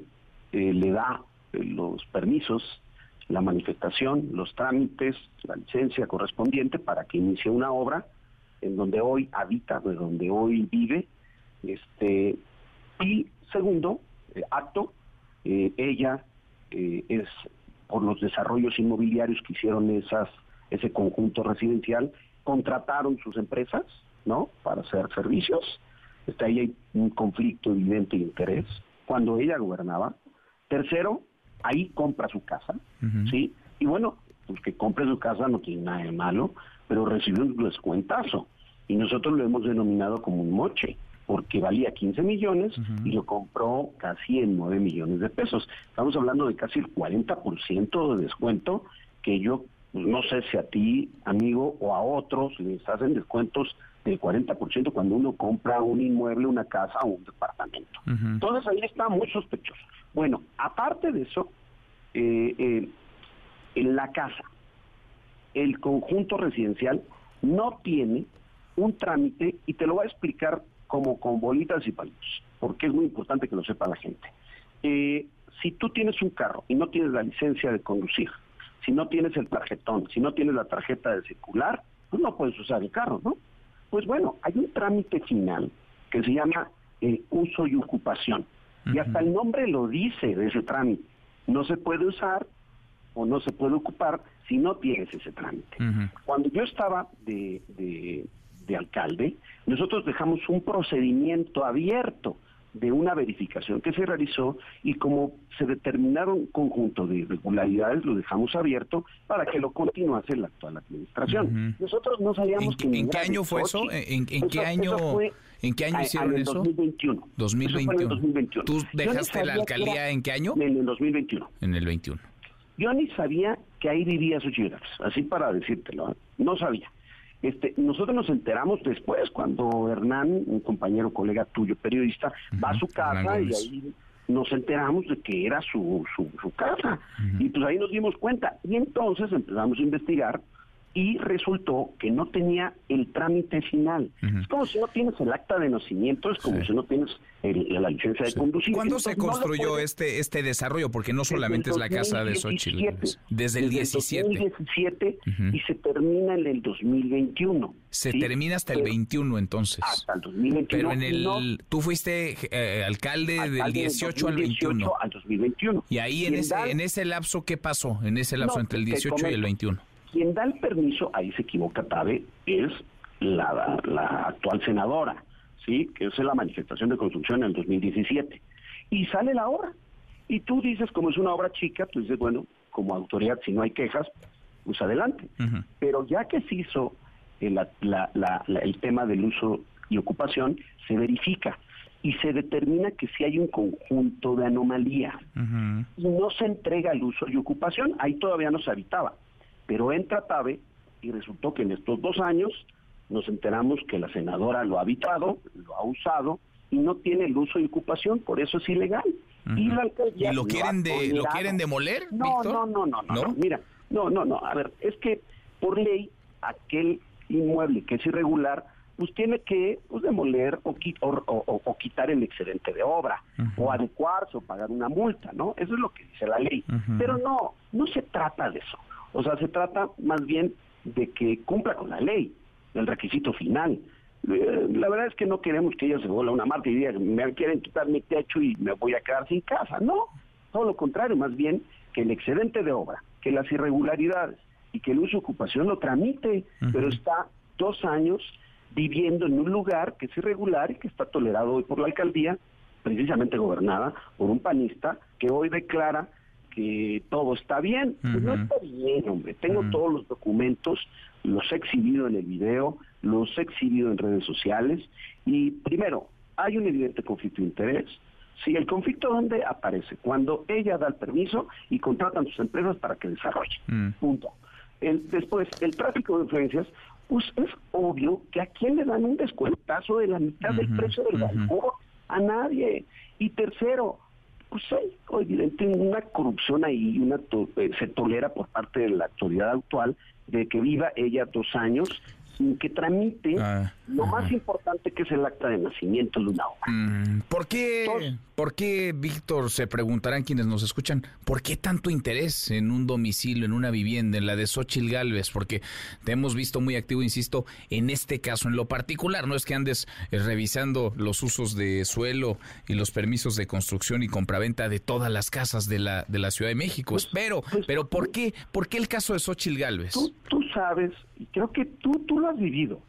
eh, le da eh, los permisos, la manifestación, los trámites, la licencia correspondiente para que inicie una obra en donde hoy habita, de donde hoy vive. Este, y segundo, eh, acto, ella es por los desarrollos inmobiliarios que hicieron esas ese conjunto residencial, contrataron sus empresas, ¿no? Para hacer servicios. Está ahí hay un conflicto evidente de interés. Cuando ella gobernaba. Tercero, ahí compra su casa, ¿sí? Y bueno, pues que compre su casa no tiene nada de malo, pero recibe un descuentazo. Y nosotros lo hemos denominado como un moche, porque valía 15 millones y lo compró casi en 9 millones de pesos. Estamos hablando de casi el 40% de descuento que yo no sé si a ti, amigo, o a otros les hacen descuentos del 40% cuando uno compra un inmueble, una casa o un departamento. Entonces ahí está muy sospechoso. Bueno, aparte de eso, eh, eh, en la casa, el conjunto residencial no tiene un trámite y te lo voy a explicar como con bolitas y palitos, porque es muy importante que lo sepa la gente. Eh, si tú tienes un carro y no tienes la licencia de conducir, si no tienes el tarjetón, si no tienes la tarjeta de circular, pues no puedes usar el carro, ¿no? Pues bueno, hay un trámite final que se llama eh, uso y ocupación. Y hasta el nombre lo dice de ese trámite. No se puede usar o no se puede ocupar si no tienes ese trámite. Cuando yo estaba de, de- de alcalde, nosotros dejamos un procedimiento abierto de una verificación que se realizó y como se determinaron un conjunto de irregularidades, lo dejamos abierto para que lo continuase la actual administración. Nosotros no sabíamos que... ¿En qué año fue eso? ¿En, qué año, ¿en qué año hicieron eso? 2021. 2021. 2021. ¿Tú dejaste la alcaldía en qué año? En el 2021. En el 21. Yo ni sabía que ahí vivía Xochitl así para decírtelo, ¿eh? no sabía. Este, nosotros nos enteramos después cuando Hernán, un compañero, colega tuyo, periodista, va a su casa y ahí nos enteramos de que era su, su, su casa. Y pues ahí nos dimos cuenta. Y entonces empezamos a investigar y resultó que no tenía el trámite final. Es como si no tienes el acta de nacimiento, es como si no tienes la licencia de conducir. ¿Cuándo se construyó este este desarrollo? Porque no solamente es la casa de Xochitl. Desde el 17. Desde el 2017 y se termina en el 2021. Se termina hasta el 21 entonces. Hasta el 2021. Pero en el... tú fuiste eh, alcalde, del 18 al 21. al 2021. Y ahí en ese, en ese lapso, ¿qué pasó? En ese lapso entre el 18 y el 21 quien da el permiso, ahí se equivoca Tabe, es la, actual senadora, ¿sí? que es la manifestación de construcción en el 2017. Y sale la obra. Y tú dices, como es una obra chica, tú dices, bueno, como autoridad, si no hay quejas, pues adelante. Pero ya que se hizo el, el tema del uso y ocupación, se verifica y se determina que si hay un conjunto de anomalías y no se entrega el uso y ocupación, ahí todavía no se habitaba. Pero entra TABE y resultó que en estos dos años nos enteramos que la senadora lo ha habitado, lo ha usado y no tiene el uso y ocupación, por eso es ilegal. Y lo quieren de lo quieren demoler? No, no, no, no, no, mira, no, no, no, a ver, es que por ley aquel inmueble que es irregular pues tiene que pues, demoler o, o, quitar el excedente de obra, o adecuarse o pagar una multa, ¿no? Eso es lo que dice la ley. Pero no, no se trata de eso. O sea, se trata más bien de que cumpla con la ley, el requisito final. Eh, la verdad es que no queremos que ella se vuelva una marca y diga, me quieren quitar mi techo y me voy a quedar sin casa. No, todo lo contrario, más bien que el excedente de obra, que las irregularidades y que el uso de ocupación lo tramite, pero está dos años viviendo en un lugar que es irregular y que está tolerado hoy por la alcaldía, precisamente gobernada por un panista que hoy declara que todo está bien. Pues no está bien, hombre. Tengo todos los documentos, los he exhibido en el video, los he exhibido en redes sociales y primero, hay un evidente conflicto de interés. Si el conflicto dónde aparece cuando ella da el permiso y contratan sus empresas para que desarrollen. Mm. Punto. después, el tráfico de influencias, pues es obvio que a quién le dan un descuentazo de la mitad del precio del balcón, a nadie. Y tercero, pues hay evidente una corrupción ahí, una eh, se tolera por parte de la autoridad actual de que viva ella dos años sin que tramite ah, lo más importante que es el acta de nacimiento de una obra. Mm, ¿Por qué, ¿Por qué, Víctor, se preguntarán quienes nos escuchan, por qué tanto interés en un domicilio, en una vivienda, en la de Xochil Galvez? Porque te hemos visto muy activo, insisto, en este caso en lo particular. No es que andes eh, revisando los usos de suelo y los permisos de construcción y compraventa de todas las casas de la, de la Ciudad de México. Pues, Espero, pues, pero ¿por qué, ¿por qué el caso de Xochil Galvez? Tú, tú sabes, y creo que tú, tú lo has vivido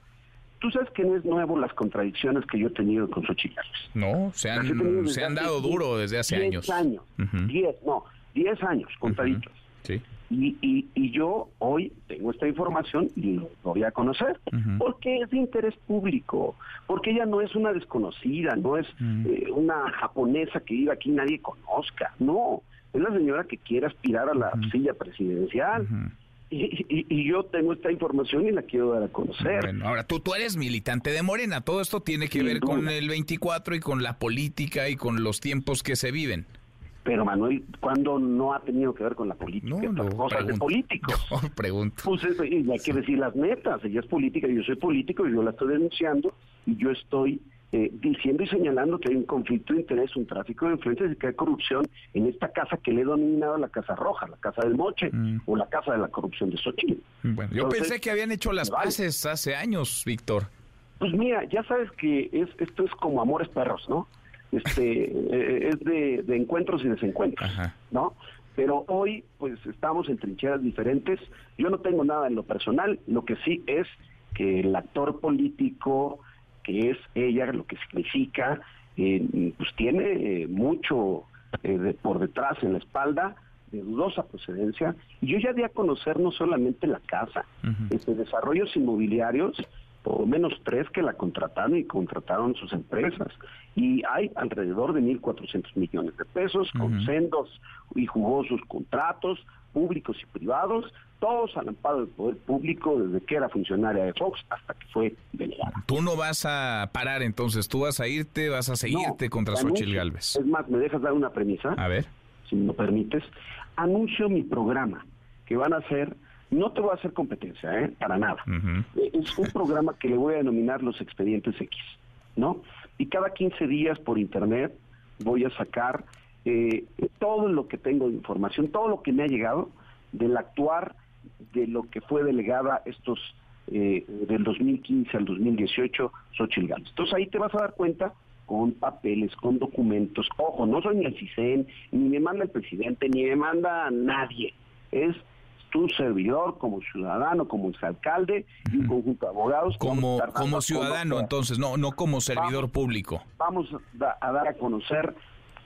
Tú sabes que no es nuevo las contradicciones que yo he tenido con Xochitl. No, se han, se han dado duro desde hace años. años. Diez, no, diez años contradictos. Sí. Y, y, y, yo hoy tengo esta información y lo voy a conocer, porque es de interés público, porque ella no es una desconocida, no es eh, una japonesa que vive aquí y nadie conozca, no, es la señora que quiere aspirar a la silla presidencial y, yo tengo esta información y la quiero dar a conocer. Bueno, ahora tú, tú eres militante de Morena, todo esto tiene que ver con el 24 y con la política y con los tiempos que se viven. Pero Manuel, ¿cuándo no ha tenido que ver con la política? No, cosas de políticos. [LAUGHS] No, pregunto. Pues hay que decir las metas, ella es política, yo soy político y yo la estoy denunciando y yo estoy eh, diciendo y señalando que hay un conflicto de interés, un tráfico de influencias y que hay corrupción en esta casa que le he denominado la Casa Roja, la Casa del Moche mm. o la Casa de la Corrupción de Xochitl. Bueno, yo pensé que habían hecho las paces hace años, Víctor. Pues mira, ya sabes que es, esto es como amores perros, ¿no? Este, [LAUGHS] eh, es de, encuentros y desencuentros, ¿no? Pero hoy, pues estamos en trincheras diferentes. Yo no tengo nada en lo personal, lo que sí es que el actor político que es ella, lo que significa, eh, pues tiene eh, mucho eh, por detrás en la espalda de dudosa procedencia. Y yo ya di a conocer no solamente la casa, este, desarrollos inmobiliarios, por lo menos tres que la contrataron y contrataron sus empresas. Y hay alrededor de 1.400 millones de pesos con sendos y jugosos contratos públicos y privados, todos al amparo del poder público desde que era funcionaria de Fox hasta que fue delegada. Tú no vas a parar entonces, tú vas a irte, vas a seguirte contra Xochitl Galvez. Es más, ¿me dejas dar una premisa? A ver. Si me lo permites. Anuncio mi programa, que van a ser no te voy a hacer competencia, ¿eh? Para nada. Eh, es un programa que le voy a denominar los expedientes X, ¿no? Y cada 15 días por internet voy a sacar eh, todo lo que tengo de información, todo lo que me ha llegado del actuar de lo que fue delegada estos eh, del 2015 al 2018 Xochitl Gálvez. Entonces ahí te vas a dar cuenta con papeles, con documentos. Ojo, no soy ni el CISEN, ni me manda el presidente, ni me manda nadie. Es tu servidor como ciudadano, como exalcalde y un conjunto de abogados. Como, como ciudadano, entonces, no, no como servidor público. Vamos a dar a conocer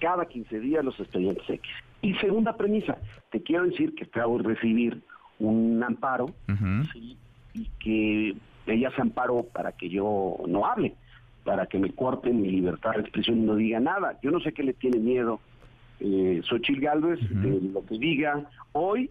cada 15 días los expedientes X. Y segunda premisa, te quiero decir que acabo de recibir un amparo y que ella se amparó para que yo no hable, para que me corten mi libertad de expresión y no diga nada. Yo no sé qué le tiene miedo eh, Xochitl Galvez de lo que diga hoy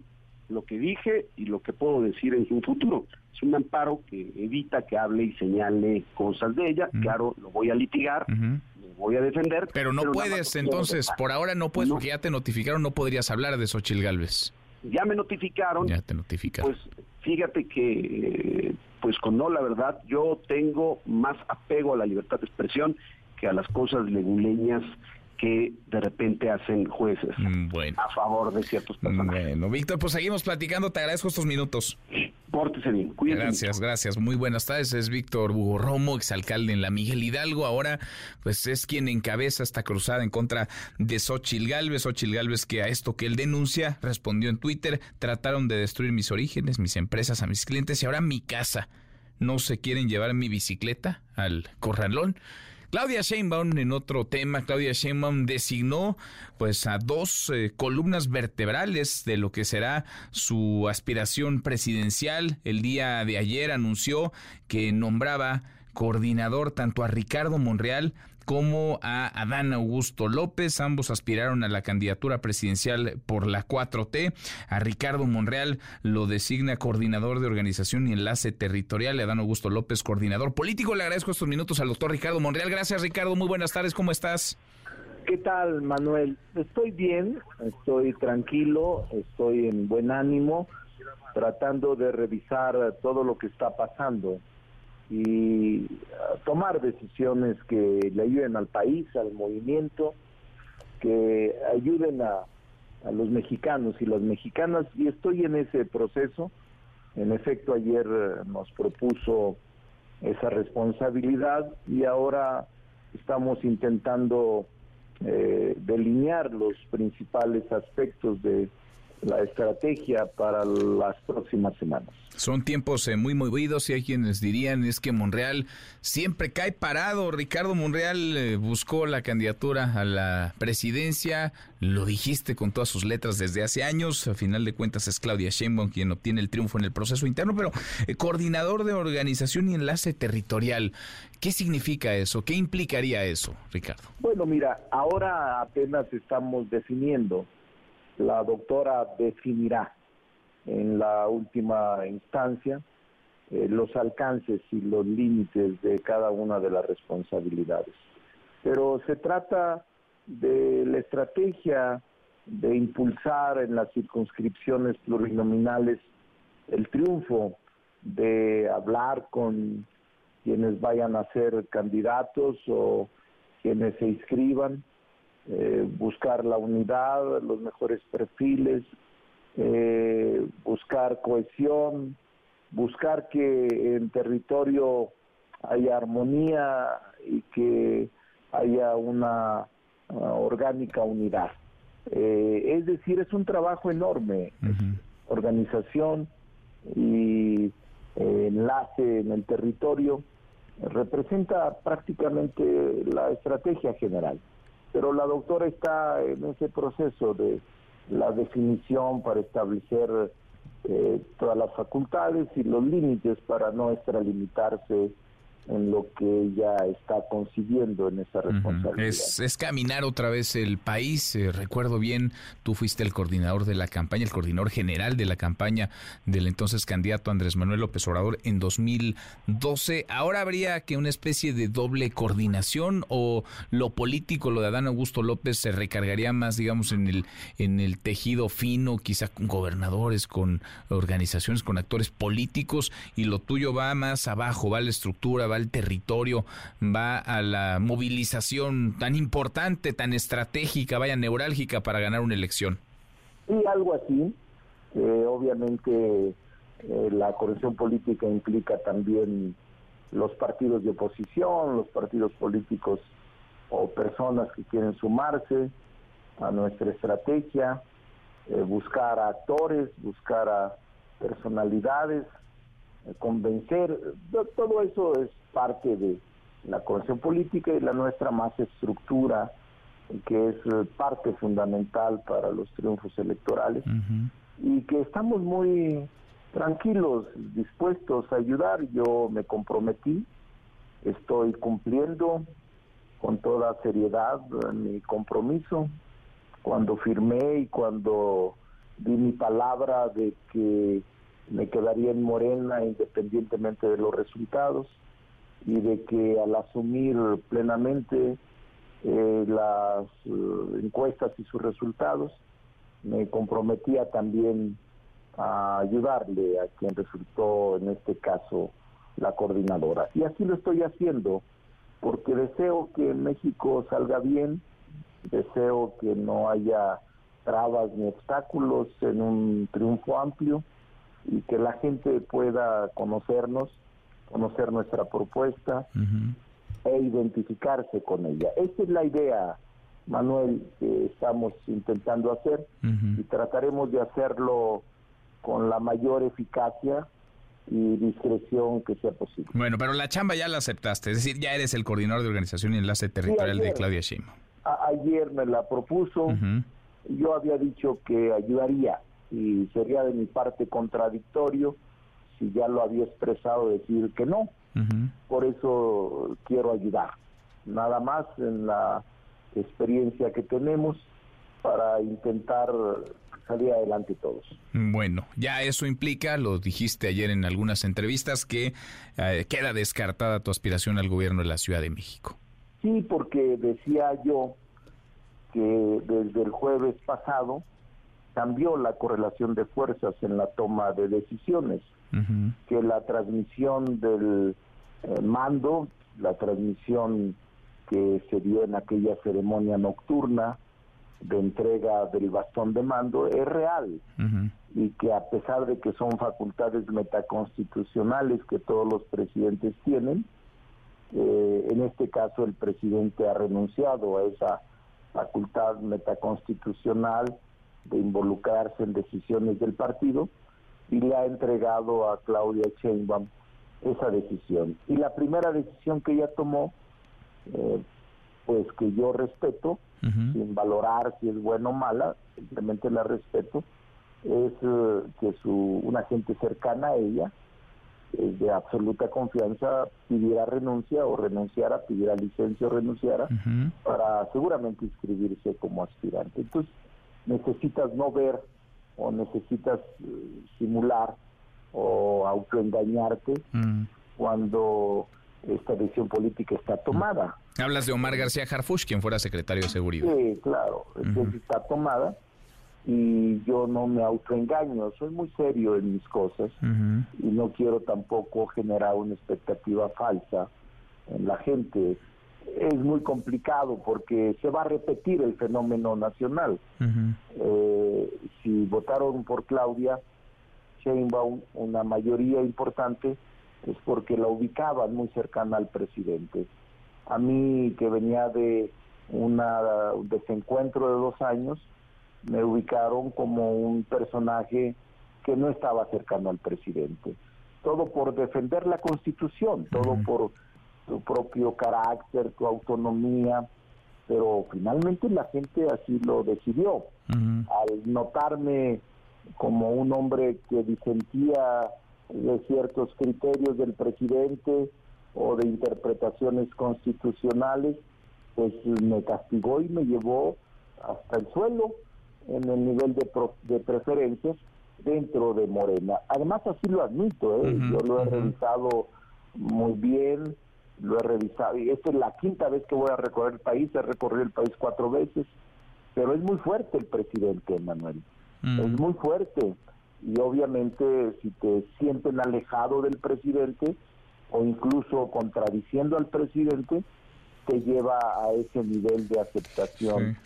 lo que dije y lo que puedo decir en su futuro. Es un amparo que evita que hable y señale cosas de ella. Claro, lo voy a litigar, lo voy a defender. Pero no puedes, entonces, por ahora no puedes, porque ya te notificaron, no podrías hablar de Xochil Galvez. Ya me notificaron. Ya te notificaron. Pues fíjate que, pues con no, la verdad, yo tengo más apego a la libertad de expresión que a las cosas leguleñas que de repente hacen jueces mm, a favor de ciertos personajes. Bueno, Víctor, pues seguimos platicando. Te agradezco estos minutos. Pórtese bien, Gracias, gracias. Muy buenas tardes. Es Víctor Hugo Romo, exalcalde en la Miguel Hidalgo. Ahora, pues es quien encabeza esta cruzada en contra de Xochil Gálvez. Xochil Gálvez, que a esto que él denuncia, respondió en Twitter: trataron de destruir mis orígenes, mis empresas, a mis clientes y ahora mi casa. No se quieren llevar mi bicicleta al corralón. Claudia Sheinbaum, en otro tema, Claudia Sheinbaum designó pues a dos eh, columnas vertebrales de lo que será su aspiración presidencial. El día de ayer anunció que nombraba coordinador tanto a Ricardo Monreal como a Adán Augusto López. Ambos aspiraron a la candidatura presidencial por la 4T. A Ricardo Monreal lo designa coordinador de organización y enlace territorial. Adán Augusto López, coordinador político. Le agradezco estos minutos al doctor Ricardo Monreal. Gracias, Ricardo. Muy buenas tardes. ¿Cómo estás? ¿Qué tal, Manuel? Estoy bien, estoy tranquilo, estoy en buen ánimo, tratando de revisar todo lo que está pasando y uh, tomar decisiones que le ayuden al país, al movimiento, que ayuden a, los mexicanos y las mexicanas y estoy en ese proceso. En efecto, ayer uh, nos propuso esa responsabilidad y ahora estamos intentando eh, delinear los principales aspectos de la estrategia para las próximas semanas. Son tiempos eh, muy movidos y hay quienes dirían es que Monreal siempre cae parado. Ricardo Monreal eh, buscó la candidatura a la presidencia, lo dijiste con todas sus letras desde hace años. A final de cuentas es Claudia Sheinbaum quien obtiene el triunfo en el proceso interno, pero eh, coordinador de organización y enlace territorial. ¿Qué significa eso? ¿Qué implicaría eso, Ricardo? Bueno, mira, ahora apenas estamos definiendo la doctora definirá en la última instancia eh, los alcances y los límites de cada una de las responsabilidades. Pero se trata de la estrategia de impulsar en las circunscripciones plurinominales el triunfo, de hablar con quienes vayan a ser candidatos o quienes se inscriban, eh, buscar la unidad, los mejores perfiles, eh, buscar cohesión, buscar que en territorio haya armonía y que haya una, orgánica unidad. Eh, es decir, es un trabajo enorme, organización y enlace en el territorio representa prácticamente la estrategia general. Pero la doctora está en ese proceso de la definición para establecer eh, todas las facultades y los límites para no extralimitarse en lo que ella está consiguiendo en esa responsabilidad. es, caminar otra vez el país. Eh, recuerdo bien, tú fuiste el coordinador de la campaña, el coordinador general de la campaña del entonces candidato Andrés Manuel López Obrador en 2012. ¿Ahora habría que una especie de doble coordinación o lo político, lo de Adán Augusto López, se recargaría más, digamos, en el, en el tejido fino, quizá con gobernadores, con organizaciones, con actores políticos y lo tuyo va más abajo, va a la estructura, va al territorio, va a la movilización tan importante, tan estratégica, vaya neurálgica para ganar una elección. Sí, algo así. Eh, obviamente eh, la corrección política implica también los partidos de oposición, los partidos políticos o personas que quieren sumarse a nuestra estrategia, eh, buscar a actores, buscar a personalidades, convencer, todo eso es parte de la corrección política y la nuestra más estructura, que es eh, parte fundamental para los triunfos electorales, y que estamos muy tranquilos, dispuestos a ayudar. Yo me comprometí, estoy cumpliendo con toda seriedad mi compromiso. Cuando firmé y cuando di mi palabra de que me quedaría en Morena independientemente de los resultados y de que al asumir plenamente eh, las eh, encuestas y sus resultados, me comprometía también a ayudarle a quien resultó en este caso la coordinadora. Y así lo estoy haciendo porque deseo que México salga bien, deseo que no haya trabas ni obstáculos en un triunfo amplio y que la gente pueda conocernos, conocer nuestra propuesta e identificarse con ella. Esa es la idea, Manuel, que estamos intentando hacer y trataremos de hacerlo con la mayor eficacia y discreción que sea posible. Bueno, pero la chamba ya la aceptaste, es decir, ya eres el coordinador de organización y enlace territorial de Claudia Sheinbaum. ayer me la propuso, yo había dicho que ayudaría y sería de mi parte contradictorio si ya lo había expresado decir que no. Por eso quiero ayudar. Nada más en la experiencia que tenemos para intentar salir adelante todos. Bueno, ya eso implica, lo dijiste ayer en algunas entrevistas, que eh, queda descartada tu aspiración al gobierno de la Ciudad de México. Sí, porque decía yo que desde el jueves pasado cambió la correlación de fuerzas en la toma de decisiones, que la transmisión del eh, mando, la transmisión que se dio en aquella ceremonia nocturna de entrega del bastón de mando es real. Y que a pesar de que son facultades metaconstitucionales que todos los presidentes tienen, eh, en este caso el presidente ha renunciado a esa facultad metaconstitucional de involucrarse en decisiones del partido y le ha entregado a Claudia Sheinbaum esa decisión. Y la primera decisión que ella tomó, eh, pues que yo respeto, sin valorar si es buena o mala, simplemente la respeto, es eh, que su una gente cercana a ella, de absoluta confianza, pidiera renuncia o renunciara, pidiera licencia o renunciara para seguramente inscribirse como aspirante. Entonces, necesitas no ver o necesitas eh, simular o autoengañarte mm. cuando esta decisión política está tomada. Hablas de Omar García Harfush, quien fuera secretario de Seguridad. Sí, claro, entonces está tomada y yo no me autoengaño, soy muy serio en mis cosas y no quiero tampoco generar una expectativa falsa en la gente es muy complicado porque se va a repetir el fenómeno nacional. Eh, si votaron por Claudia Sheinbaum una mayoría importante es porque la ubicaban muy cercana al presidente. A mí que venía de una, un desencuentro de dos años, me ubicaron como un personaje que no estaba cercano al presidente. Todo por defender la constitución, todo por tu propio carácter, tu autonomía, pero finalmente la gente así lo decidió. Al notarme como un hombre que disentía de ciertos criterios del presidente o de interpretaciones constitucionales, pues me castigó y me llevó hasta el suelo en el nivel de, de preferencias dentro de Morena. Además así lo admito, ¿eh? yo lo he revisado muy bien, lo he revisado y esta es la quinta vez que voy a recorrer el país, he recorrido el país cuatro veces, pero es muy fuerte el presidente Manuel, es muy fuerte y obviamente si te sienten alejado del presidente o incluso contradiciendo al presidente, te lleva a ese nivel de aceptación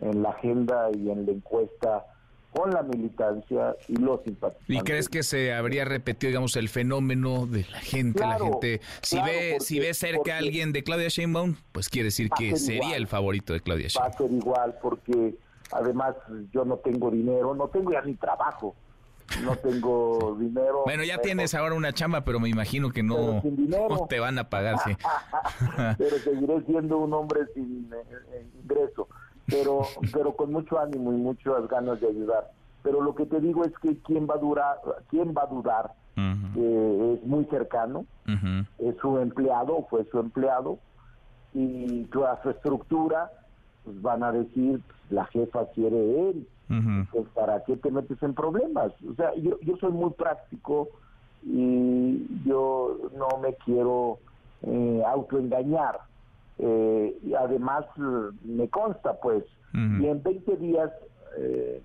en la agenda y en la encuesta con la militancia y los simpatizantes. ¿Y crees que se habría repetido, digamos, el fenómeno de la gente? la gente, si ve si ve cerca a alguien de Claudia Sheinbaum, pues quiere decir que sería el favorito de Claudia Sheinbaum. Va a ser igual porque además yo no tengo dinero, no tengo ya ni trabajo. No tengo [LAUGHS] dinero. Bueno, ya tienes ahora una chamba, pero me imagino que no, [LAUGHS] te van a pagar, sí. [LAUGHS] pero seguiré siendo un hombre sin eh, eh, ingreso pero, [LAUGHS] pero con mucho ánimo y muchas ganas de ayudar. Pero lo que te digo es que quién va a durar, quién va a dudar que es muy cercano, es su empleado, fue su empleado, y toda su estructura, pues van a decir, la jefa quiere él, pues para qué te metes en problemas. O sea, yo, yo soy muy práctico y yo no me quiero eh, autoengañar. Eh, y además me consta pues y en 20 días eh,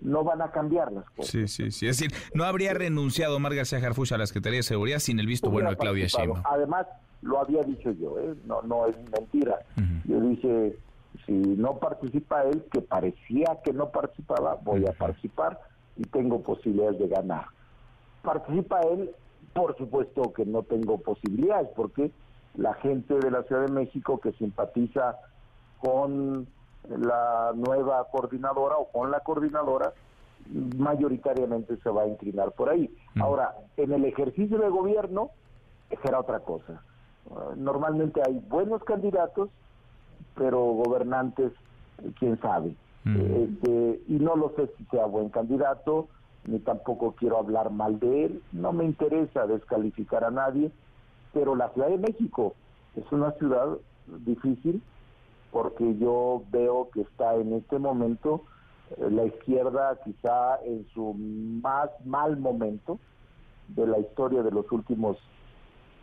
no van a cambiar las cosas. Sí, sí, sí. Es decir, no habría renunciado Mar García Harfuch a la Secretaría de Seguridad sin el visto bueno de Claudia Sheinbaum. Además, lo había dicho yo, ¿eh? no, no es mentira. Yo dije, si no participa él, que parecía que no participaba, voy a participar y tengo posibilidades de ganar. Participa él, por supuesto que no tengo posibilidades, porque la gente de la Ciudad de México que simpatiza con la nueva coordinadora o con la coordinadora, mayoritariamente se va a inclinar por ahí. Mm. Ahora, en el ejercicio de gobierno, será otra cosa. Normalmente hay buenos candidatos, pero gobernantes, quién sabe. Mm. Eh, y no lo sé si sea buen candidato, ni tampoco quiero hablar mal de él. No me interesa descalificar a nadie pero la Ciudad de México es una ciudad difícil porque yo veo que está en este momento eh, la izquierda quizá en su más mal momento de la historia de los últimos,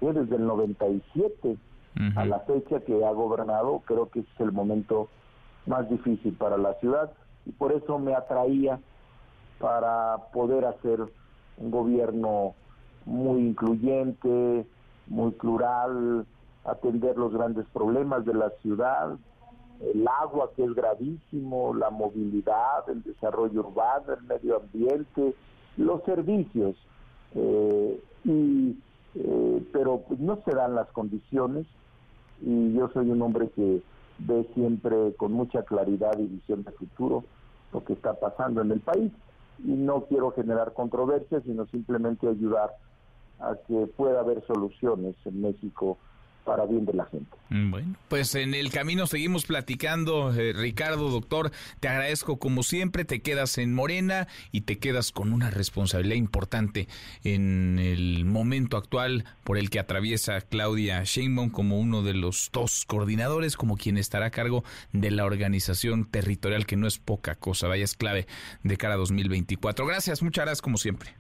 desde el 97 a la fecha que ha gobernado, creo que es el momento más difícil para la ciudad y por eso me atraía para poder hacer un gobierno muy incluyente, muy plural, atender los grandes problemas de la ciudad, el agua que es gravísimo, la movilidad, el desarrollo urbano, el medio ambiente, los servicios. Eh, y, eh, pero no se dan las condiciones y yo soy un hombre que ve siempre con mucha claridad y visión de futuro lo que está pasando en el país y no quiero generar controversias, sino simplemente ayudar a que pueda haber soluciones en México para bien de la gente. Bueno, pues en el camino seguimos platicando, eh, Ricardo, doctor, te agradezco como siempre, te quedas en Morena y te quedas con una responsabilidad importante en el momento actual por el que atraviesa Claudia Sheinbaum como uno de los dos coordinadores, como quien estará a cargo de la organización territorial, que no es poca cosa, vaya, es clave de cara a 2024. Gracias, muchas gracias como siempre.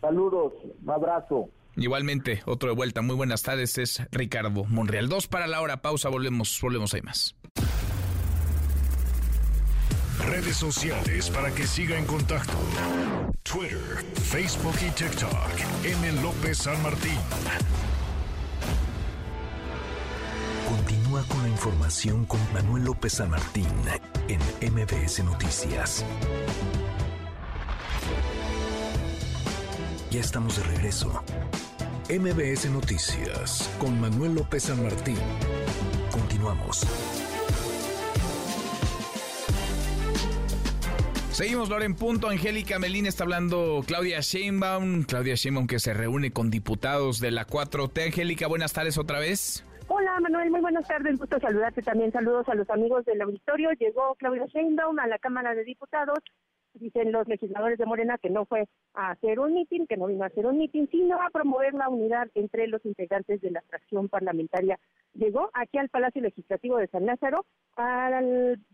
Saludos, un abrazo. Igualmente, otro de vuelta. Muy buenas tardes, es Ricardo Monreal. Dos para la hora, pausa, volvemos, volvemos, hay más. Redes sociales para que siga en contacto: Twitter, Facebook y TikTok. M. López San Martín. Continúa con la información con Manuel López San Martín en MBS Noticias. Ya estamos de regreso. MBS Noticias con Manuel López San Martín. Continuamos. Seguimos, Loren Punto. Angélica Melín está hablando Claudia Sheinbaum. Claudia Sheinbaum que se reúne con diputados de la 4T. Angélica, buenas tardes otra vez. Hola Manuel, muy buenas tardes, gusto saludarte también. Saludos a los amigos del auditorio. Llegó Claudia Sheinbaum a la Cámara de Diputados. Dicen los legisladores de Morena que no fue a hacer un mitin, que no vino a hacer un mitin, sino a promover la unidad entre los integrantes de la fracción parlamentaria. Llegó aquí al Palacio Legislativo de San Lázaro a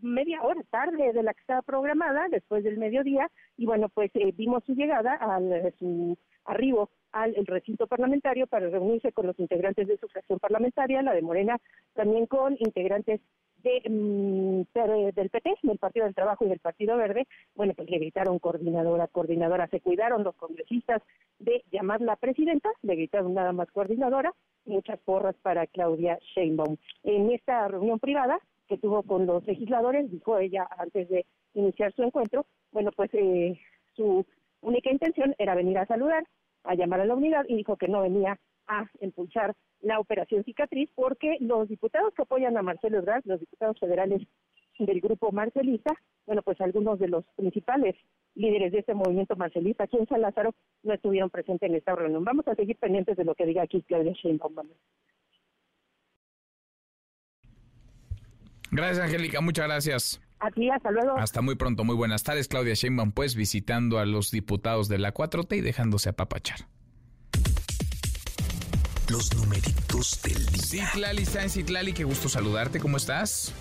media hora tarde de la que estaba programada, después del mediodía, y bueno, pues eh, vimos su llegada, al, su arribo al recinto parlamentario para reunirse con los integrantes de su fracción parlamentaria, la de Morena, también con integrantes de, mm, del PT, del Partido del Trabajo y del Partido Verde, bueno, pues le gritaron coordinadora, coordinadora, se cuidaron los congresistas de llamarla presidenta, le gritaron nada más coordinadora, muchas porras para Claudia Sheinbaum. En esta reunión privada que tuvo con los legisladores, dijo ella antes de iniciar su encuentro, bueno, pues eh, su única intención era venir a saludar, a llamar a la unidad y dijo que no venía a impulsar la operación cicatriz porque los diputados que apoyan a Marcelo Ebrard, los diputados federales del grupo marcelista, bueno, pues algunos de los principales líderes de este movimiento marcelista aquí en San Lázaro no estuvieron presentes en esta reunión. Vamos a seguir pendientes de lo que diga aquí Claudia Sheinbaum. Gracias, Angélica. Muchas gracias. Aquí, hasta luego. Hasta muy pronto. Muy buenas tardes. Claudia Sheinbaum, pues, visitando a los diputados de la 4T y dejándose apapachar. Los numeritos del día. Citlali Sáenz Citlali, qué gusto saludarte. ¿Cómo estás?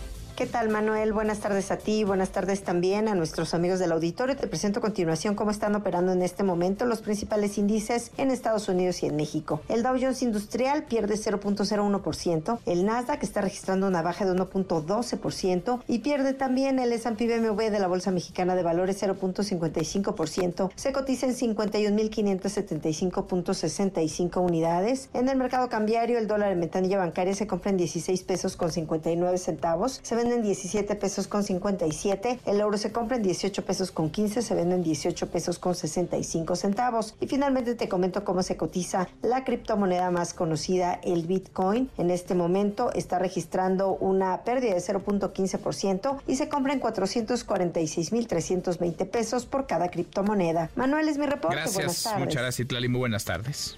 ¿Qué tal, Manuel? Buenas tardes a ti, buenas tardes también a nuestros amigos del auditorio. Te presento a continuación cómo están operando en este momento los principales índices en Estados Unidos y en México. El Dow Jones Industrial pierde 0.01%, el Nasdaq está registrando una baja de 1.12% y pierde también el S&P BMW de la Bolsa Mexicana de Valores 0.55%. Se cotiza en 51.575.65 unidades. En el mercado cambiario, el dólar en ventanilla bancaria se compra en 16 pesos con 59 centavos. Se vende en 17 pesos con 57, el euro se compra en 18 pesos con 15, se vende en 18 pesos con 65 centavos. Y finalmente te comento cómo se cotiza la criptomoneda más conocida, el Bitcoin. En este momento está registrando una pérdida de 0.15% y se compra en 446.320 pesos por cada criptomoneda. Manuel es mi reporte. Gracias, buenas tardes. muchas gracias, Itlali. Muy buenas tardes.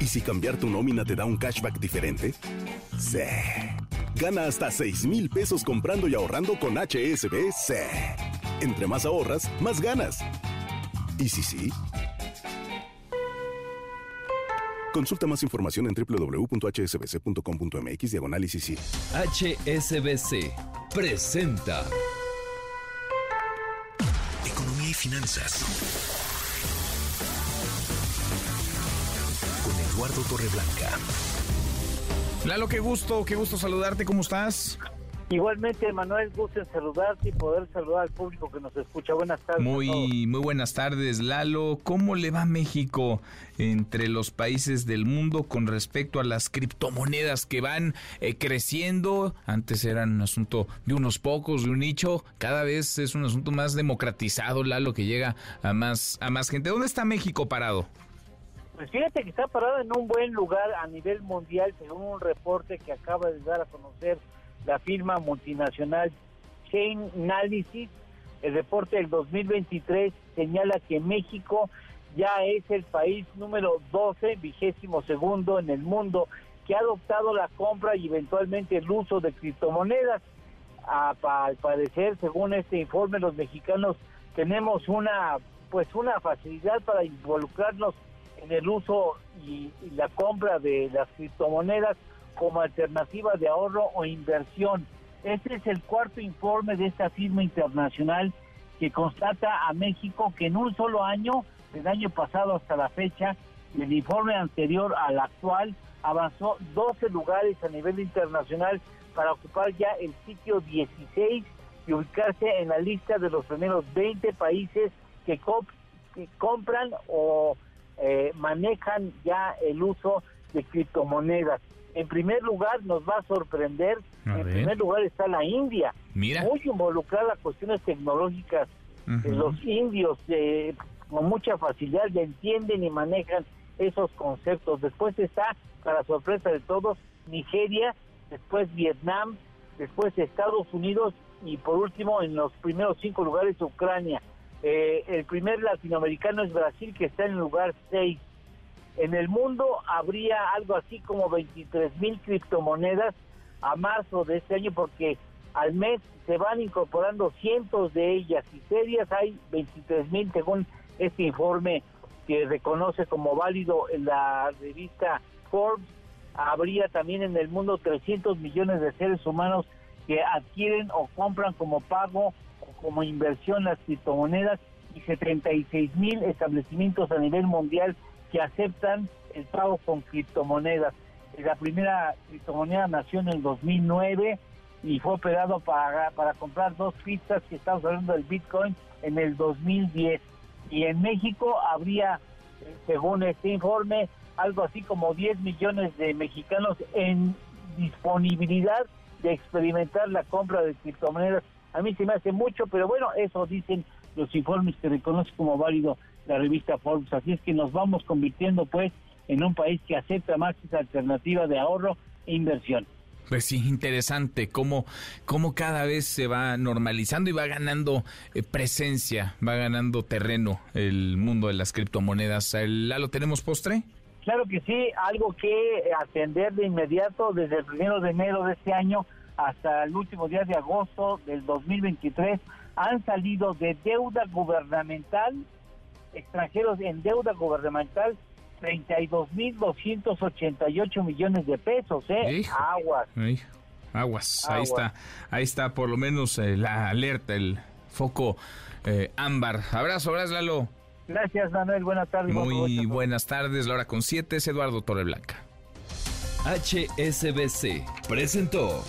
¿Y si cambiar tu nómina te da un cashback diferente? Sí. Gana hasta 6 mil pesos comprando y ahorrando con HSBC. Entre más ahorras, más ganas. ¿Y si sí? Consulta más información en www.hsbc.com.mx diagonal sí. HSBC presenta Economía y finanzas. Eduardo Torreblanca. Lalo, qué gusto, qué gusto saludarte. ¿Cómo estás? Igualmente, Manuel, gusto en saludarte y poder saludar al público que nos escucha. Buenas tardes. Muy, muy buenas tardes, Lalo. ¿Cómo le va México entre los países del mundo con respecto a las criptomonedas que van eh, creciendo? Antes eran un asunto de unos pocos, de un nicho. Cada vez es un asunto más democratizado, Lalo, que llega a más, a más gente. ¿Dónde está México parado? Pues fíjate que está parado en un buen lugar a nivel mundial, según un reporte que acaba de dar a conocer la firma multinacional Chain Analysis. El reporte del 2023 señala que México ya es el país número 12, vigésimo segundo en el mundo, que ha adoptado la compra y eventualmente el uso de criptomonedas. Al parecer, según este informe, los mexicanos tenemos una pues una facilidad para involucrarnos en el uso y, la compra de las criptomonedas como alternativa de ahorro o inversión. Este es el cuarto informe de esta firma internacional que constata a México que en un solo año, del año pasado hasta la fecha, el informe anterior al actual avanzó 12 lugares a nivel internacional para ocupar ya el sitio 16 y ubicarse en la lista de los primeros 20 países que, comp- que compran o eh, manejan ya el uso de criptomonedas. En primer lugar, nos va a sorprender, A en ver. primer lugar está la India, Mira. muy involucrada a cuestiones tecnológicas. Eh, Los indios eh, con mucha facilidad ya entienden y manejan esos conceptos. Después está, para sorpresa de todos, Nigeria, después Vietnam, después Estados Unidos y por último en los primeros cinco lugares Ucrania. Eh, el primer latinoamericano es Brasil que está en lugar 6. En el mundo habría algo así como 23 mil criptomonedas a marzo de este año porque al mes se van incorporando cientos de ellas y serias hay 23 mil según este informe que reconoce como válido en la revista Forbes. Habría también en el mundo 300 millones de seres humanos que adquieren o compran como pago como inversión las criptomonedas y 76 mil establecimientos a nivel mundial que aceptan el pago con criptomonedas. La primera criptomoneda nació en el 2009 y fue operado para, para comprar dos pistas que estamos hablando del Bitcoin en el 2010. Y en México habría, según este informe, algo así como 10 millones de mexicanos en disponibilidad de experimentar la compra de criptomonedas. A mí se me hace mucho, pero bueno, eso dicen los informes que reconoce como válido la revista Forbes. Así es que nos vamos convirtiendo pues en un país que acepta más esa alternativa de ahorro e inversión. Pues sí, interesante cómo, cómo cada vez se va normalizando y va ganando eh, presencia, va ganando terreno el mundo de las criptomonedas. ¿Lo tenemos postre? Claro que sí, algo que atender de inmediato desde el primero de enero de este año hasta el último día de agosto del 2023 han salido de deuda gubernamental, extranjeros en deuda gubernamental 32.288 millones de pesos, ¿eh? Aguas. aguas. Ahí está, ahí está por lo menos eh, la alerta, el foco eh, ámbar. Abrazo, abrazo, Lalo. Gracias, Manuel. Buenas tardes. Muy buenas tardes. La hora con siete es Eduardo Torreblanca. HSBC presentó.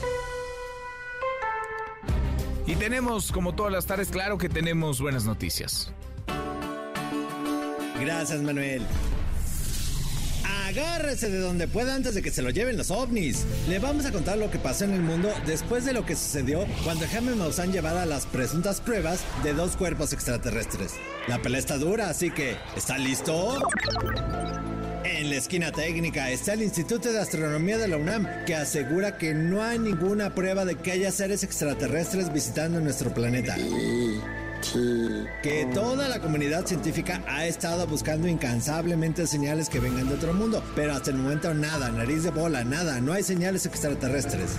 Y tenemos, como todas las tardes, claro que tenemos buenas noticias. Gracias, Manuel. Agárrese de donde pueda antes de que se lo lleven los ovnis. Le vamos a contar lo que pasó en el mundo después de lo que sucedió cuando Jaime Maussan llevara las presuntas pruebas de dos cuerpos extraterrestres. La pelea está dura, así que ¿está listo? En la esquina técnica está el Instituto de Astronomía de la UNAM, que asegura que no hay ninguna prueba de que haya seres extraterrestres visitando nuestro planeta que toda la comunidad científica ha estado buscando incansablemente señales que vengan de otro mundo, pero hasta el momento nada, nariz de bola, nada, no hay señales extraterrestres.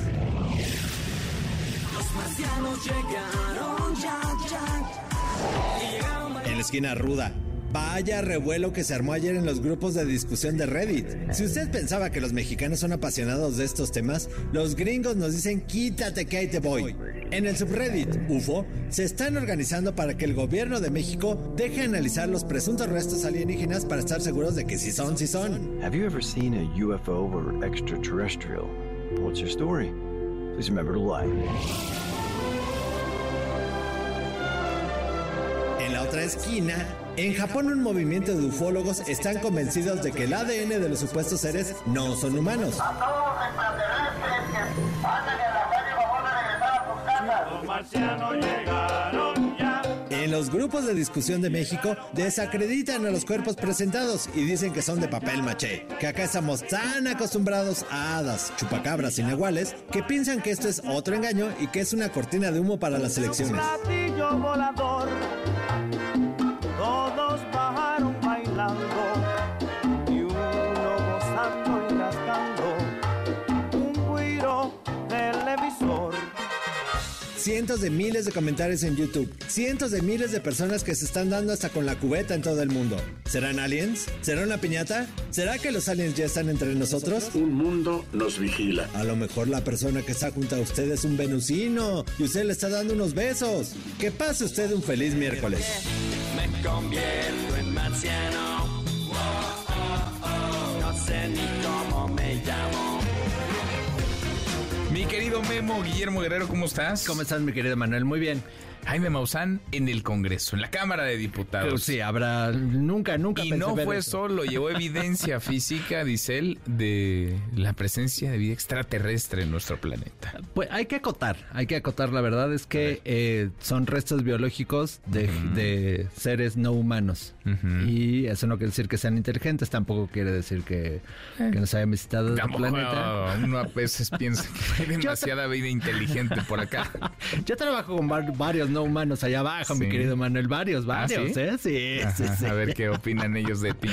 En la esquina ruda, Vaya revuelo que se armó ayer en los grupos de discusión de Reddit. Si usted pensaba que los mexicanos son apasionados de estos temas, los gringos nos dicen quítate que ahí te voy. En el subreddit UFO se están organizando para que el gobierno de México deje analizar los presuntos restos alienígenas para estar seguros de que sí son, sí son. Have you ever seen a UFO or extraterrestrial? What's your story? Please remember to like. En la otra esquina, en Japón un movimiento de ufólogos están convencidos de que el ADN de los supuestos seres no son humanos. En los grupos de discusión de México desacreditan a los cuerpos presentados y dicen que son de papel maché, que acá estamos tan acostumbrados a hadas, chupacabras iguales que piensan que esto es otro engaño y que es una cortina de humo para las elecciones. Cientos de miles de comentarios en YouTube, cientos de miles de personas que se están dando hasta con la cubeta en todo el mundo. ¿Serán aliens? ¿Será una piñata? ¿Será que los aliens ya están entre nosotros? Un mundo nos vigila. A lo mejor la persona que está junto a usted es un venusino y usted le está dando unos besos. Que pase usted un feliz miércoles me convierto en marciano. No sé ni cómo me llamo. Mi querido Memo Guillermo Guerrero, ¿cómo estás? ¿Cómo estás, mi querido Manuel? Muy bien. Jaime Maussan en el Congreso, en la Cámara de Diputados. Pero sí, habrá, nunca, nunca. Y no fue solo, llevó evidencia [LAUGHS] física, dice él, de la presencia de vida extraterrestre en nuestro planeta. Pues hay que acotar, hay que acotar, la verdad es que eh, son restos biológicos de, seres no humanos. Y eso no quiere decir que sean inteligentes, tampoco quiere decir que, eh. que nos hayan visitado el planeta. Uno a veces piensa que hay [LAUGHS] demasiada vida inteligente por acá. [LAUGHS] Yo trabajo con varios no humanos allá abajo, mi querido Manuel. Varios, ¿Ah, varios, sí? ¿eh? Sí, Ajá, sí, sí. A ver qué opinan ellos de ti.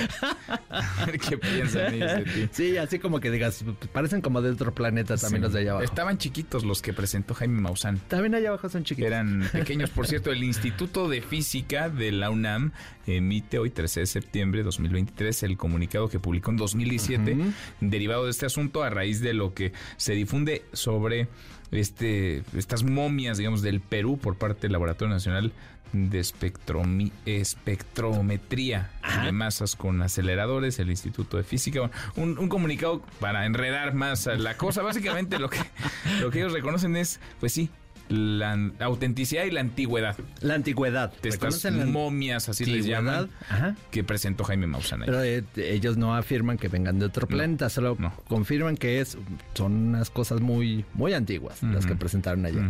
A ver qué piensan ellos de ti. Sí, así como que digas, parecen como de otro planeta también los de allá abajo. Estaban chiquitos los que presentó Jaime Maussan. También allá abajo son chiquitos. Eran pequeños. Por cierto, el Instituto de Física de la UNAM emite hoy, 13 de septiembre de 2023, el comunicado que publicó en 2017, derivado de este asunto a raíz de lo que se difunde sobre este estas momias, digamos, del Perú por parte del Laboratorio Nacional de espectromi- espectrometría de masas con aceleradores, el Instituto de Física. Un, un comunicado para enredar más a la cosa. [LAUGHS] Básicamente lo que, lo que ellos reconocen es, pues sí, la autenticidad y la antigüedad. La antigüedad. De estas la momias, así les llaman, Ajá. que presentó Jaime Maussan. ahí. Pero eh, ellos no afirman que vengan de otro planeta, solo confirman que es son unas cosas muy muy antiguas las que presentaron ayer.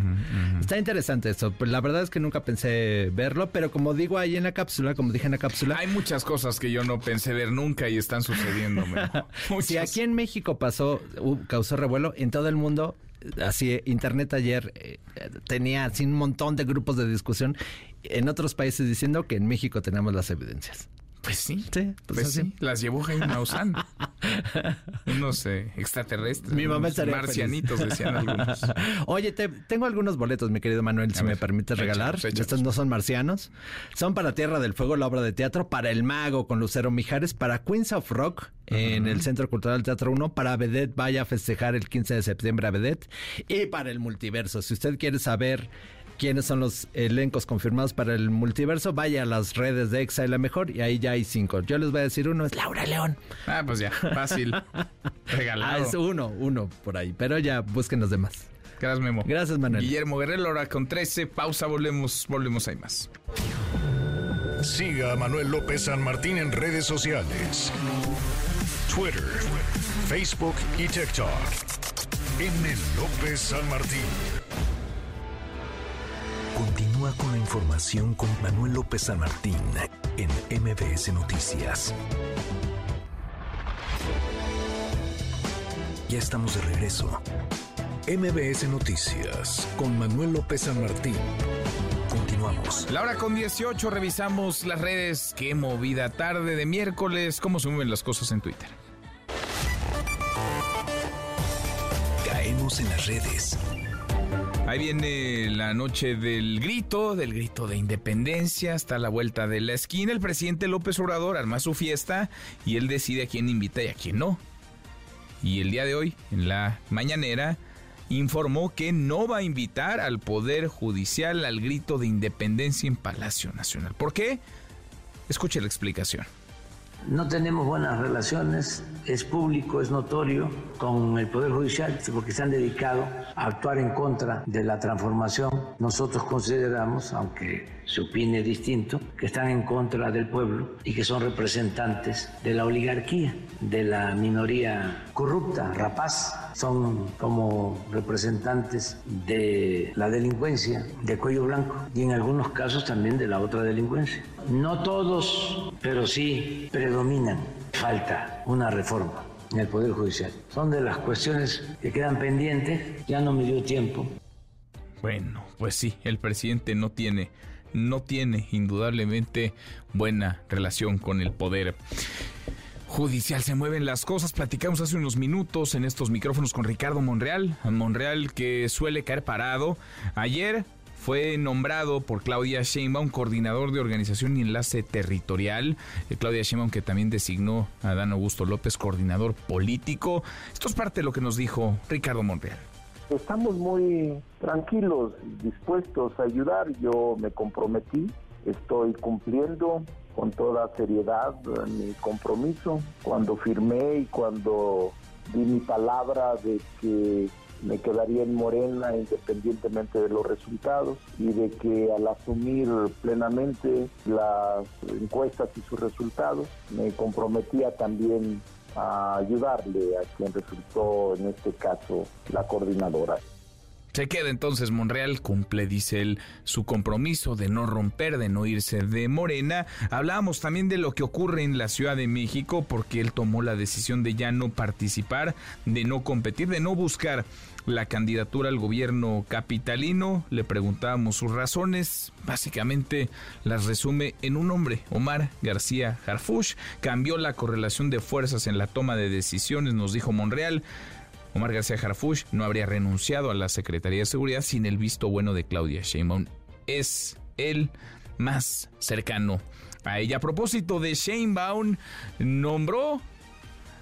Está interesante eso. Pues La verdad es que nunca pensé verlo, pero como digo ahí en la cápsula, como dije en la cápsula, Hay muchas cosas que yo no pensé ver nunca y están sucediendo. [LAUGHS] si aquí en México pasó, causó revuelo, en todo el mundo, así, Internet ayer eh, tenía así un montón de grupos de discusión en otros países diciendo que en México tenemos las evidencias. Pues sí. Sí, pues, Pues sí, las llevó Jaime Maussan. [LAUGHS] Unos eh, extraterrestres. Mi mamá unos marcianitos, feliz. decían algunos. [LAUGHS] Oye, te- tengo algunos boletos, mi querido Manuel, si me permites regalar. échalos, échalos. Estos no son marcianos. Son para Tierra del Fuego, la obra de teatro, para El Mago con Lucero Mijares, para Queens of Rock en el Centro Cultural Teatro 1, para Vedette vaya a festejar el 15 de septiembre a Vedette y para el multiverso. Si usted quiere saber quiénes son los elencos confirmados para el multiverso, vaya a las redes de Exa y la mejor y ahí ya hay cinco. Yo les voy a decir uno, es Laura León. Ah, pues ya, fácil. [LAUGHS] Regalado. Ah, es uno, uno por ahí, pero ya busquen los demás. Gracias, Memo. Gracias, Manuel. Guillermo Guerrero, ahora con 13. Pausa, volvemos, volvemos, hay más. Siga a Manuel López San Martín en redes sociales. Twitter, Facebook y TikTok. M. López San Martín. Continúa con la información con Manuel López San Martín en MBS Noticias. Ya estamos de regreso. MBS Noticias con Manuel López San Martín. Continuamos. La hora con 18, revisamos las redes. Qué movida tarde de miércoles. ¿Cómo se mueven las cosas en Twitter? Caemos en las redes. Ahí viene la noche del grito, del grito de independencia, hasta la vuelta de la esquina. El presidente López Obrador arma su fiesta y él decide a quién invita y a quién no. Y el día de hoy, en la mañanera, informó que no va a invitar al Poder Judicial al grito de independencia en Palacio Nacional. ¿Por qué? Escuche la explicación. No tenemos buenas relaciones, es público, es notorio con el Poder Judicial, porque se han dedicado a actuar en contra de la transformación. Nosotros consideramos, aunque se opine distinto, que están en contra del pueblo y que son representantes de la oligarquía, de la minoría corrupta, rapaz. Son como representantes de la delincuencia de cuello blanco y en algunos casos también de la otra delincuencia. No todos, pero sí predominan. Falta una reforma en el Poder Judicial. Son de las cuestiones que quedan pendientes. Ya no me dio tiempo. Bueno, pues sí, el presidente no tiene, no tiene indudablemente buena relación con el poder judicial. Se mueven las cosas. Platicamos hace unos minutos en estos micrófonos con Ricardo Monreal. Monreal que suele caer parado. Ayer fue nombrado por Claudia Sheinbaum coordinador de organización y enlace territorial. Eh, Claudia Sheinbaum que también designó a Dan Augusto López coordinador político. Esto es parte de lo que nos dijo Ricardo Monreal. Estamos muy tranquilos, dispuestos a ayudar. Yo me comprometí, estoy cumpliendo con toda seriedad mi compromiso. Cuando firmé y cuando di mi palabra de que me quedaría en Morena independientemente de los resultados y de que al asumir plenamente las encuestas y sus resultados me comprometía también a ayudarle a quien resultó en este caso la coordinadora. Se queda entonces Monreal, cumple, dice él, su compromiso de no romper, de no irse de Morena. Hablábamos también de lo que ocurre en la Ciudad de México, porque él tomó la decisión de ya no participar, de no competir, de no buscar la candidatura al gobierno capitalino. Le preguntábamos sus razones. Básicamente las resume en un hombre, Omar García Harfush. Cambió la correlación de fuerzas en la toma de decisiones, nos dijo Monreal. Omar García Harfuch no habría renunciado a la Secretaría de Seguridad sin el visto bueno de Claudia Sheinbaum. Es el más cercano a ella. A propósito de Sheinbaum, nombró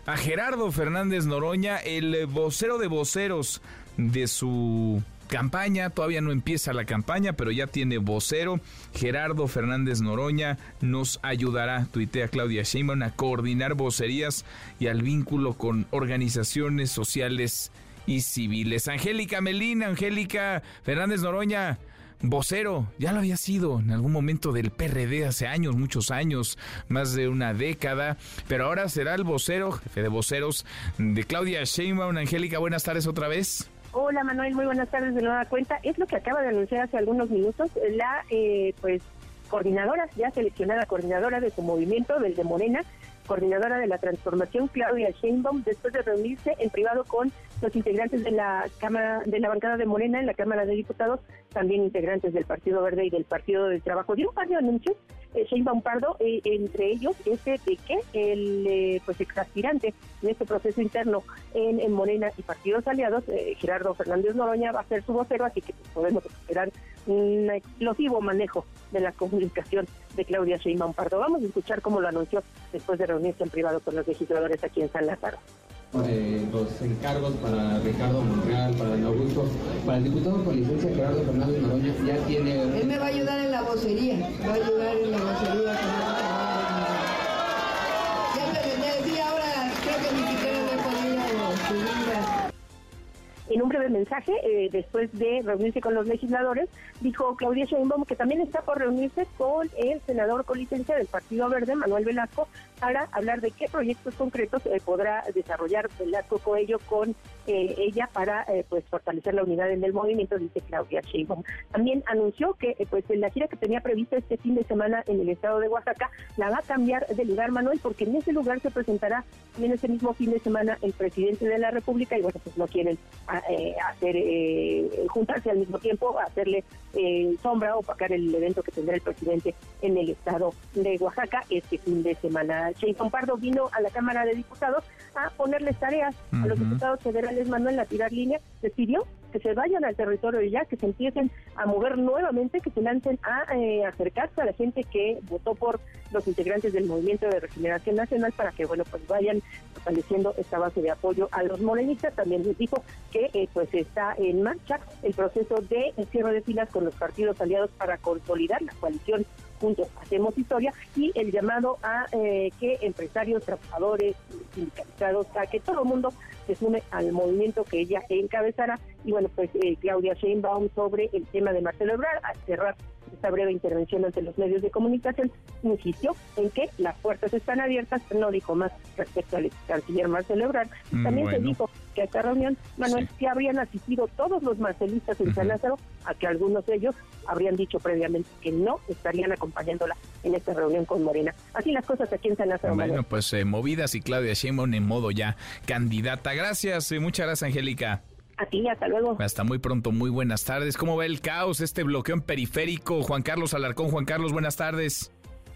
a Gerardo Fernández Noroña el vocero de voceros de su campaña, todavía no empieza la campaña, pero ya tiene vocero. Gerardo Fernández Noroña nos ayudará, tuitea Claudia Sheinbaum, a coordinar vocerías y al vínculo con organizaciones sociales y civiles. Angélica Melina, Angélica Fernández Noroña, vocero, ya lo había sido en algún momento del PRD hace años, muchos años, más de una década, pero ahora será el vocero, jefe de voceros de Claudia Sheinbaum. Angélica, buenas tardes otra vez. Hola Manuel, muy buenas tardes de nueva cuenta. Es lo que acaba de anunciar hace algunos minutos la eh, pues coordinadora, ya seleccionada coordinadora de su movimiento, del de Morena, coordinadora de la transformación, Claudia Sheinbaum, después de reunirse en privado con los integrantes de la Cámara, de la bancada de Morena en la Cámara de Diputados, también integrantes del Partido Verde y del Partido del Trabajo. Dio un par de anuncios, eh, Sheinbaum Pardo, eh, entre ellos ese de que el eh, pues exaspirante en este proceso interno en, Morena y partidos aliados, eh, Gerardo Fernández Noroña, va a ser su vocero, así que podemos esperar un explosivo manejo de la comunicación de Claudia Sheinbaum Pardo. Vamos a escuchar cómo lo anunció después de reunirse en privado con los legisladores aquí en San Lázaro. Eh, los encargos para Ricardo Monreal, para el Augusto, para el diputado con licencia Gerardo Fernández Noroña ya tiene... Él me va a ayudar en la vocería, va a ayudar en la vocería. En un breve mensaje, eh, después de reunirse con los legisladores, dijo Claudia Sheinbaum que también está por reunirse con el senador con licencia del Partido Verde, Manuel Velasco, para hablar de qué proyectos concretos eh, podrá desarrollar Velasco Coello con eh, ella para pues fortalecer la unidad en el movimiento, dice Claudia Sheinbaum. También anunció que pues la gira que tenía prevista este fin de semana en el estado de Oaxaca la va a cambiar de lugar, Manuel, porque en ese lugar se presentará en ese mismo fin de semana el presidente de la República y bueno, pues no quieren eh, hacer eh, juntarse al mismo tiempo, hacerle eh, sombra o opacar el evento que tendrá el presidente en el estado de Oaxaca este fin de semana. Sheinbaum Pardo vino a la Cámara de Diputados a ponerles tareas a los diputados federales, Manuel, a tirar línea, decidió que se vayan al territorio ya, que se empiecen a mover nuevamente, que se lancen a eh, acercarse a la gente que votó por los integrantes del Movimiento de Regeneración Nacional para que, bueno, pues vayan fortaleciendo esta base de apoyo a los morenistas. También les dijo que eh, pues está en marcha el proceso de cierre de filas con los partidos aliados para consolidar la coalición juntos hacemos historia y el llamado a eh, que empresarios, trabajadores, sindicalizados, a que todo el mundo se sume al movimiento que ella encabezará. Y bueno, pues eh, Claudia Sheinbaum sobre el tema de Marcelo Ebrard, al cerrar esta breve intervención ante los medios de comunicación, insistió en que las puertas están abiertas, no dijo más respecto al canciller Marcelo Ebrard. Mm, También se dijo que a esta reunión, Manuel, sí. habrían asistido todos los marcelistas en San Lázaro, a que algunos de ellos habrían dicho previamente que no estarían acompañándola en esta reunión con Morena. Así las cosas aquí en San Lázaro. Bueno, pues eh, movidas y Claudia Sheinbaum en modo ya candidata. Gracias, eh, muchas gracias, Angélica. A ti, hasta luego. Hasta muy pronto, muy buenas tardes. ¿Cómo va el caos, este bloqueo en periférico? Juan Carlos Alarcón, Juan Carlos, buenas tardes.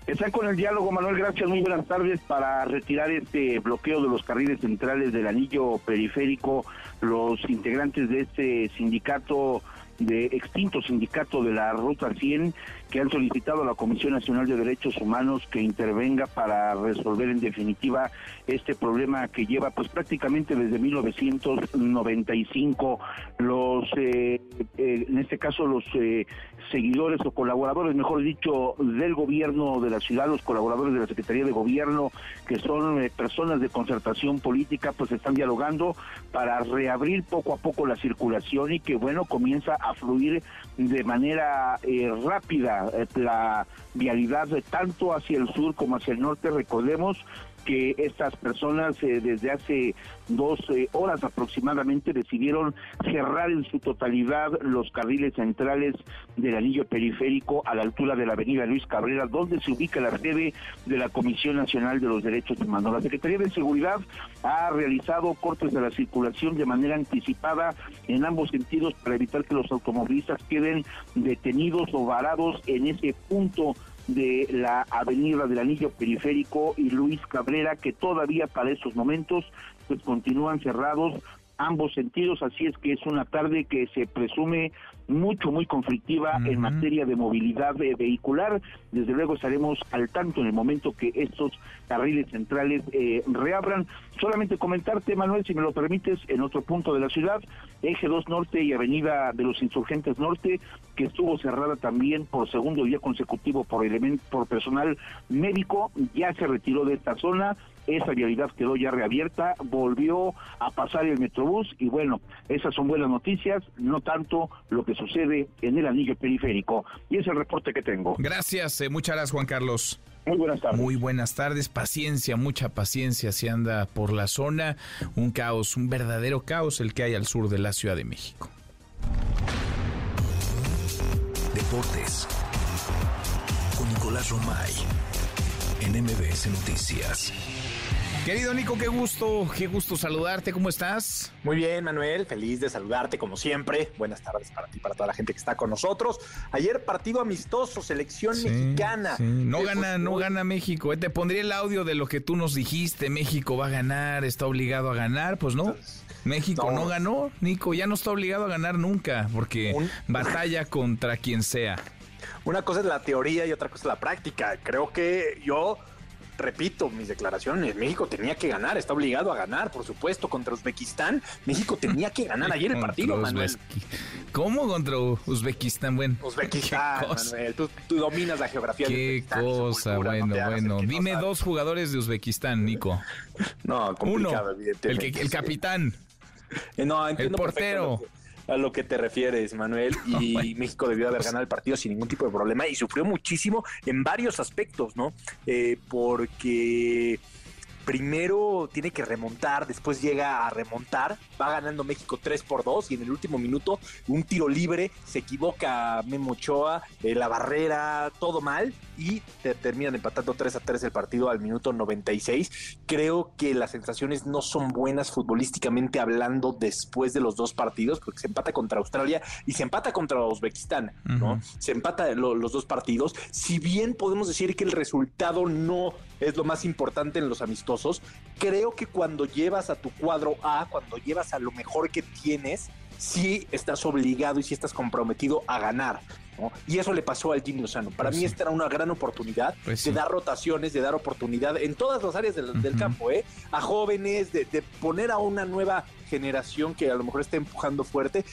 Está con el diálogo, Manuel, gracias, muy buenas tardes. Para retirar este bloqueo de los carriles centrales del anillo periférico, los integrantes de este sindicato de extinto sindicato de la Ruta 100 que han solicitado a la Comisión Nacional de Derechos Humanos que intervenga para resolver en definitiva este problema que lleva pues prácticamente desde 1995 los eh, eh, en este caso los eh, seguidores o colaboradores mejor dicho del gobierno de la ciudad los colaboradores de la Secretaría de Gobierno que son personas de concertación política pues están dialogando para reabrir poco a poco la circulación y que bueno comienza a fluir de manera rápida la vialidad de tanto hacia el sur como hacia el norte. Recordemos que estas personas eh, desde hace dos eh, horas aproximadamente decidieron cerrar en su totalidad los carriles centrales del anillo periférico a la altura de la avenida Luis Cabrera, donde se ubica la sede de la Comisión Nacional de los Derechos Humanos. La Secretaría de Seguridad ha realizado cortes de la circulación de manera anticipada en ambos sentidos para evitar que los automovilistas queden detenidos o varados en ese punto de la avenida del Anillo Periférico y Luis Cabrera, que todavía para esos momentos pues continúan cerrados ambos sentidos, así es que es una tarde que se presume mucho, muy conflictiva en materia de movilidad eh, vehicular. Desde luego estaremos al tanto en el momento que estos carriles centrales eh, reabran. Solamente comentarte, Manuel, si me lo permites, en otro punto de la ciudad, Eje 2 Norte y Avenida de los Insurgentes Norte, que estuvo cerrada también por segundo día consecutivo por, por personal médico, ya se retiró de esta zona esa vialidad quedó ya reabierta, volvió a pasar el Metrobús y bueno, esas son buenas noticias, no tanto lo que sucede en el anillo periférico. Y es el reporte que tengo. Gracias, eh, muchas gracias Juan Carlos. Muy buenas tardes. Muy buenas tardes, paciencia, mucha paciencia si anda por la zona, un caos, un verdadero caos el que hay al sur de la Ciudad de México. Deportes con Nicolás Romay en MBS Noticias. Querido Nico, qué gusto, qué gusto saludarte, ¿cómo estás? Muy bien, Manuel, feliz de saludarte como siempre. Buenas tardes para ti, para toda la gente que está con nosotros. Ayer partido amistoso, selección mexicana. No gana, no gana México. Eh, te pondría el audio de lo que tú nos dijiste, México va a ganar, está obligado a ganar, pues no. México no, ganó, Nico, ya no está obligado a ganar nunca, porque batalla [LAUGHS] contra quien sea. Una cosa es la teoría y otra cosa es la práctica. Creo que yo repito mis declaraciones, México tenía que ganar, está obligado a ganar, por supuesto, contra Uzbekistán. México tenía que ganar ayer el [LAUGHS] partido, Manuel. ¿Cómo contra Uzbekistán? Bueno, Uzbekistán, Manuel, tú, dominas la geografía Qué cosa, bueno, bueno. Dime dos jugadores de Uzbekistán, Nico. [LAUGHS] No, complicado, Uno, el, que, el capitán. Eh, no, el portero a lo que te refieres, Manuel. [LAUGHS] Y México debió haber ganado el partido sin ningún tipo de problema y sufrió muchísimo en varios aspectos, ¿no? Eh, porque primero tiene que remontar, después llega a remontar, va ganando México 3 por 2 y en el último minuto un tiro libre, se equivoca Memo Ochoa, eh, la barrera, todo mal y terminan empatando 3 a 3 el partido al minuto 96. Creo que las sensaciones no son buenas futbolísticamente hablando después de los dos partidos, porque se empata contra Australia y se empata contra Uzbekistán, ¿no? Se empata los dos partidos. Si bien podemos decir que el resultado no es lo más importante en los amistosos, creo que cuando llevas a tu cuadro A, cuando llevas a lo mejor que tienes, sí estás obligado y sí estás comprometido a ganar. Y eso le pasó al Jimmy Lozano. Para pues mí esta era una gran oportunidad pues de dar rotaciones, de dar oportunidad en todas las áreas del, campo, ¿eh? a jóvenes, de, poner a una nueva generación que a lo mejor está empujando fuerte.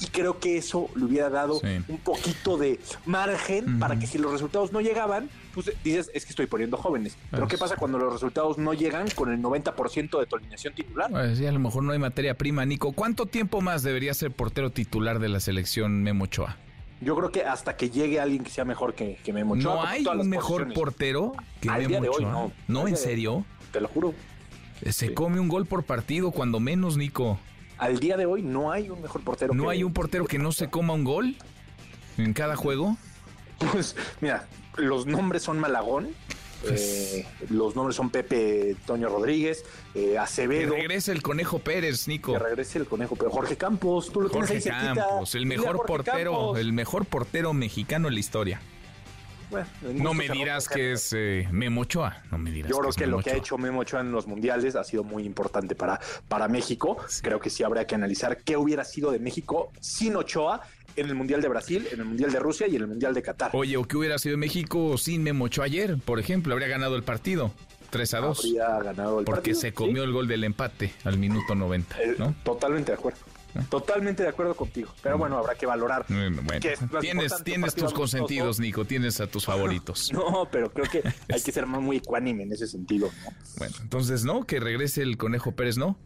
Y creo que eso le hubiera dado un poquito de margen para que si los resultados no llegaban, pues dices, es que estoy poniendo jóvenes. Pero ¿qué pasa cuando los resultados no llegan con el 90% de tu alineación titular? Pues sí, a lo mejor no hay materia prima, Nico. ¿Cuánto tiempo más debería ser portero titular de la selección Memo Ochoa? Yo creo que hasta que llegue alguien que sea mejor que, que Memo Ochoa. ¿No hay un mejor portero que Memo Ochoa? no. en serio? te lo juro. Eh, se come un gol por partido, cuando menos, Nico. Al día de hoy no hay un mejor portero. ¿No hay un portero que no se coma un gol en cada juego? Pues mira, los nombres son Malagón, pues eh, los nombres son Pepe Toño Rodríguez, eh, Acevedo. Que regrese el Conejo Pérez, Nico. Que regrese el Conejo Pérez. Jorge Campos, tú lo Jorge tienes ahí Campos, el mejor portero, el mejor portero mexicano en la historia. No me dirás que es eh, Memo Ochoa, no me dirás Yo creo que, lo que ha hecho Memo Ochoa en los mundiales ha sido muy importante para, para México. Creo que sí habría que analizar qué hubiera sido de México sin Ochoa en el Mundial de Brasil, en el Mundial de Rusia y en el Mundial de Qatar. Oye, ¿o qué hubiera sido México sin Memocho ayer, por ejemplo? Habría ganado el partido. 3 a 2. Habría ganado el porque se comió el gol del empate al minuto 90, eh, ¿no? Totalmente de acuerdo. Totalmente de acuerdo contigo. Pero mm. bueno, habrá que valorar. Bueno, tienes tienes tus consentidos, Nico. Tienes a tus [LAUGHS] favoritos. no, pero creo que [LAUGHS] hay que ser muy ecuánime en ese sentido. Bueno, entonces, ¿no? Que regrese el Conejo Pérez, ¿no?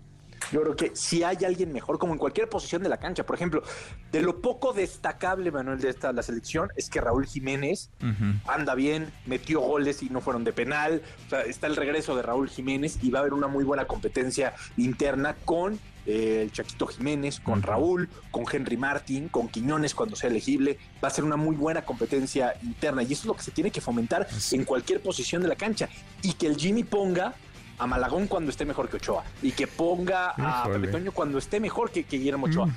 Yo creo que si hay alguien mejor, como en cualquier posición de la cancha, por ejemplo, de lo poco destacable, Manuel, de esta la selección, es que Raúl Jiménez anda bien, metió goles y no fueron de penal. O sea, está el regreso de Raúl Jiménez y va a haber una muy buena competencia interna con eh, el Chaquito Jiménez, con Raúl, con Henry Martin, con Quiñones cuando sea elegible. Va a ser una muy buena competencia interna y eso es lo que se tiene que fomentar en cualquier posición de la cancha. Y que el Jimmy ponga a Malagón cuando esté mejor que Ochoa y que ponga a. Pepe Toño cuando esté mejor que, que Guillermo Ochoa.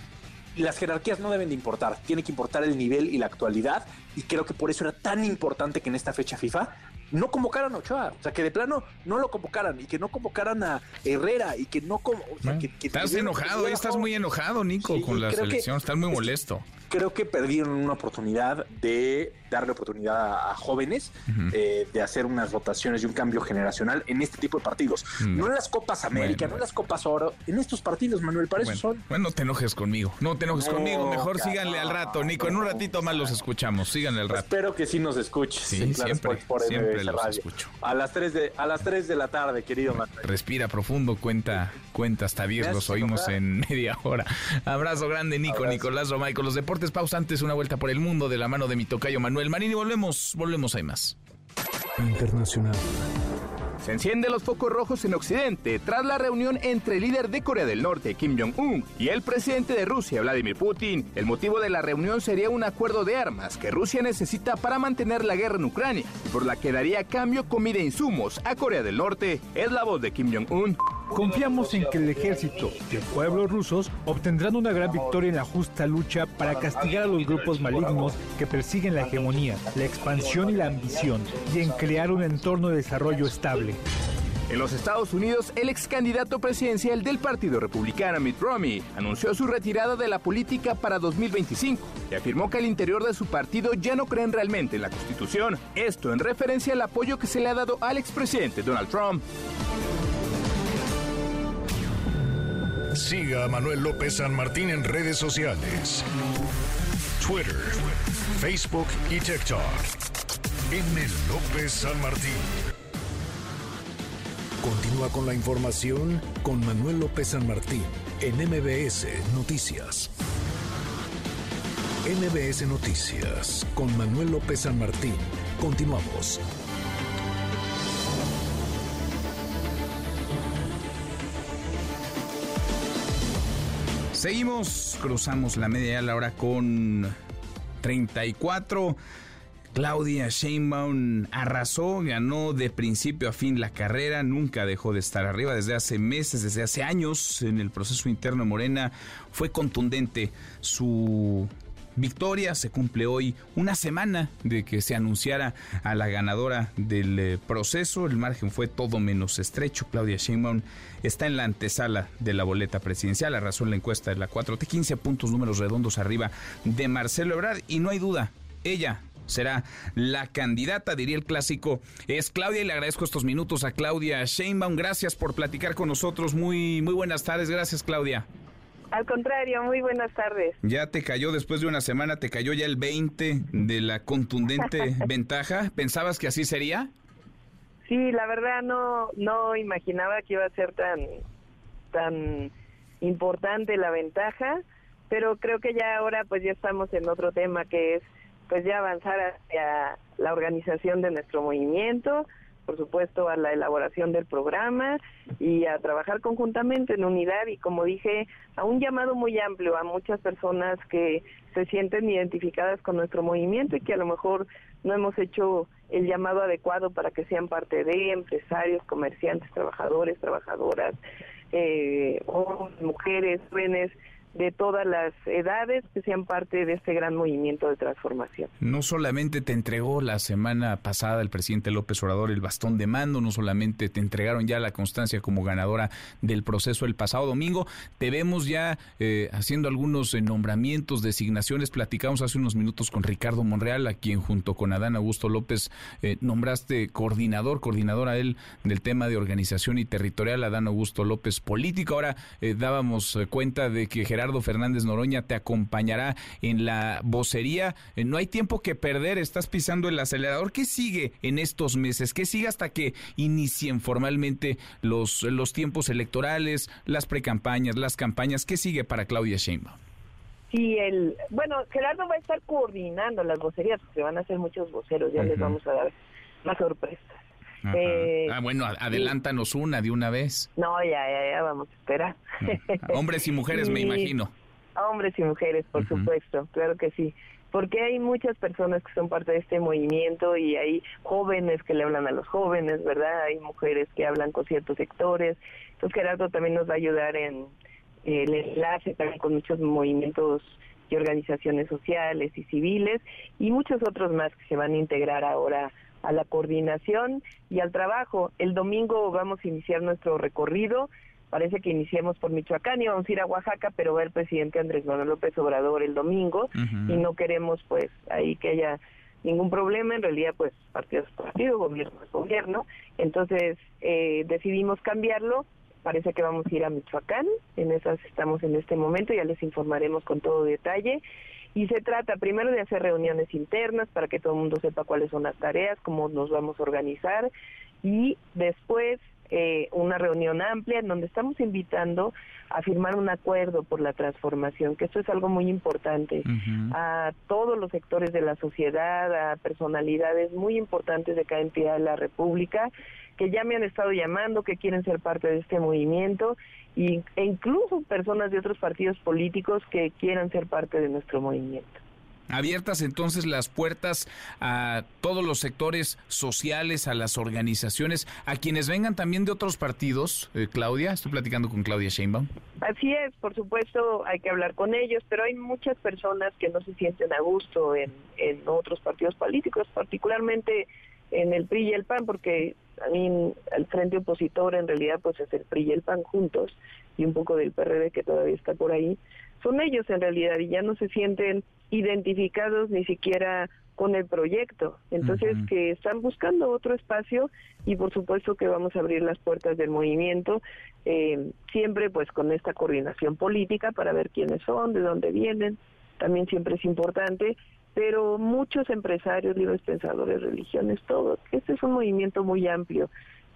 Las jerarquías no deben de importar, tiene que importar el nivel y la actualidad y creo que por eso era tan importante que en esta fecha FIFA no convocaran a Ochoa, o sea, que de plano no lo convocaran y que no convocaran a Herrera y que no como, o sea, que, que Estás enojado, estás muy enojado, Nico, Sí, con la que- selección. Estás muy molesto. Creo que perdieron una oportunidad de darle oportunidad a, jóvenes, eh, de hacer unas rotaciones y un cambio generacional en este tipo de partidos. Mm. No en las Copas América, Bueno, no en las Copas Oro, en estos partidos, Manuel, para eso Bueno, son. bueno, no te enojes conmigo. No te enojes No, conmigo. Mejor síganle al rato, Nico. En un ratito más los escuchamos. Síganle al rato. Espero que sí nos escuches. Sí, Claro siempre, por siempre los Radio. escucho. A las 3 de a las 3 de la tarde, querido Manuel. Respira profundo, cuenta, cuenta hasta 10, Me los oímos en [LAUGHS] media hora. Abrazo grande, Nico, Abrazo. Nicolás Romay. Con los deportes pausantes, una vuelta por el mundo de la mano de mi tocayo Manuel Marín. Y volvemos, volvemos, hay más. Internacional. Se encienden los focos rojos en Occidente tras la reunión entre el líder de Corea del Norte, Kim Jong-un, y el presidente de Rusia, Vladimir Putin. El motivo de la reunión sería un acuerdo de armas que Rusia necesita para mantener la guerra en Ucrania, por la que daría cambio comida e insumos a Corea del Norte. Es la voz de Kim Jong-un. Confiamos en que el ejército y el pueblo rusos obtendrán una gran victoria en la justa lucha para castigar a los grupos malignos que persiguen la hegemonía, la expansión y la ambición, y en crear un entorno de desarrollo estable. En los Estados Unidos, el ex candidato presidencial del Partido Republicano, Mitt Romney, anunció su retirada de la política para 2025 y afirmó que al interior de su partido ya no creen realmente en la Constitución. Esto en referencia al apoyo que se le ha dado al expresidente Donald Trump. Siga a Manuel López San Martín en redes sociales. Twitter, Facebook y TikTok. M. López San Martín. Continúa con la información con Manuel López San Martín en MBS Noticias. MBS Noticias con Manuel López San Martín. Continuamos. Seguimos, cruzamos la media la hora con 34. Claudia Sheinbaum arrasó, ganó de principio a fin la carrera, nunca dejó de estar arriba desde hace meses, desde hace años en el proceso interno de Morena. Fue contundente su victoria. Se cumple hoy una semana de que se anunciara a la ganadora del eh, proceso. El margen fue todo menos estrecho. Claudia Sheinbaum está en la antesala de la boleta presidencial. Arrasó en la encuesta de la 4T, 15 puntos números redondos arriba de Marcelo Ebrard. Y no hay duda, ella será la candidata, diría el clásico. Es Claudia y le agradezco estos minutos a Claudia Sheinbaum. Gracias por platicar con nosotros. Muy, muy buenas tardes. Gracias, Claudia. Al contrario, muy buenas tardes. Ya te cayó después de una semana, te cayó ya el 20 de la contundente [LAUGHS] ventaja. ¿Pensabas que así sería? Sí, la verdad no no imaginaba que iba a ser tan tan importante la ventaja, pero creo que ya ahora pues ya estamos en otro tema que es pues ya avanzar hacia la organización de nuestro movimiento, por supuesto a la elaboración del programa y a trabajar conjuntamente en unidad y como dije, a un llamado muy amplio a muchas personas que se sienten identificadas con nuestro movimiento y que a lo mejor no hemos hecho el llamado adecuado para que sean parte de empresarios, comerciantes, trabajadores, trabajadoras, eh, hombres, mujeres, jóvenes, de todas las edades que sean parte de este gran movimiento de transformación. No solamente te entregó la semana pasada el presidente López Obrador el bastón de mando, no solamente te entregaron ya la constancia como ganadora del proceso el pasado domingo, te vemos ya eh, haciendo algunos eh, nombramientos, designaciones. Platicamos hace unos minutos con Ricardo Monreal, a quien junto con Adán Augusto López eh, nombraste coordinador, coordinador a él del tema de organización y territorial, Adán Augusto López político. Ahora dábamos cuenta de que Gerardo Gerardo Fernández Noroña te acompañará en la vocería. Eh, no hay tiempo que perder, estás pisando el acelerador. ¿Qué sigue en estos meses? ¿Qué sigue hasta que inicien formalmente los, los tiempos electorales, las precampañas, las campañas? ¿Qué sigue para Claudia Sheinbaum? Sí, el, bueno, Gerardo va a estar coordinando las vocerías, porque van a ser muchos voceros, ya les vamos a dar más sorpresas. Eh, ah, bueno, adelántanos una de una vez. No, ya, ya, ya, vamos a esperar. Hombres y mujeres, me imagino. Hombres y mujeres, por supuesto, claro que sí. Porque hay muchas personas que son parte de este movimiento y hay jóvenes que le hablan a los jóvenes, ¿verdad? Hay mujeres que hablan con ciertos sectores. Entonces Gerardo también nos va a ayudar en el enlace también con muchos movimientos y organizaciones sociales y civiles y muchos otros más que se van a integrar ahora a la coordinación y al trabajo. El domingo vamos a iniciar nuestro recorrido. Parece que iniciemos por Michoacán y vamos a ir a Oaxaca, pero va el presidente Andrés Manuel López Obrador el domingo y no queremos pues ahí que haya ningún problema. En realidad pues partido es partido, gobierno es gobierno. Entonces eh, decidimos cambiarlo parece que vamos a ir a Michoacán, en esas estamos en este momento, ya les informaremos con todo detalle. Y se trata primero de hacer reuniones internas para que todo el mundo sepa cuáles son las tareas, cómo nos vamos a organizar. Y después eh, una reunión amplia en donde estamos invitando a firmar un acuerdo por la transformación, que esto es algo muy importante, a todos los sectores de la sociedad, a personalidades muy importantes de cada entidad de la República, que ya me han estado llamando, que quieren ser parte de este movimiento y, e incluso personas de otros partidos políticos que quieran ser parte de nuestro movimiento. Abiertas entonces las puertas a todos los sectores sociales, a las organizaciones, a quienes vengan también de otros partidos. Eh, Claudia, estoy platicando con Claudia Sheinbaum. Así es, por supuesto hay que hablar con ellos, pero hay muchas personas que no se sienten a gusto en, en otros partidos políticos, particularmente en el PRI y el PAN, porque a mí el frente opositor en realidad pues es el PRI y el PAN juntos y un poco del PRD que todavía está por ahí, son ellos en realidad y ya no se sienten identificados ni siquiera con el proyecto. Entonces, que están buscando otro espacio y por supuesto que vamos a abrir las puertas del movimiento, eh, siempre pues con esta coordinación política para ver quiénes son, de dónde vienen, también siempre es importante pero muchos empresarios, libres pensadores, religiones, todo. Este es un movimiento muy amplio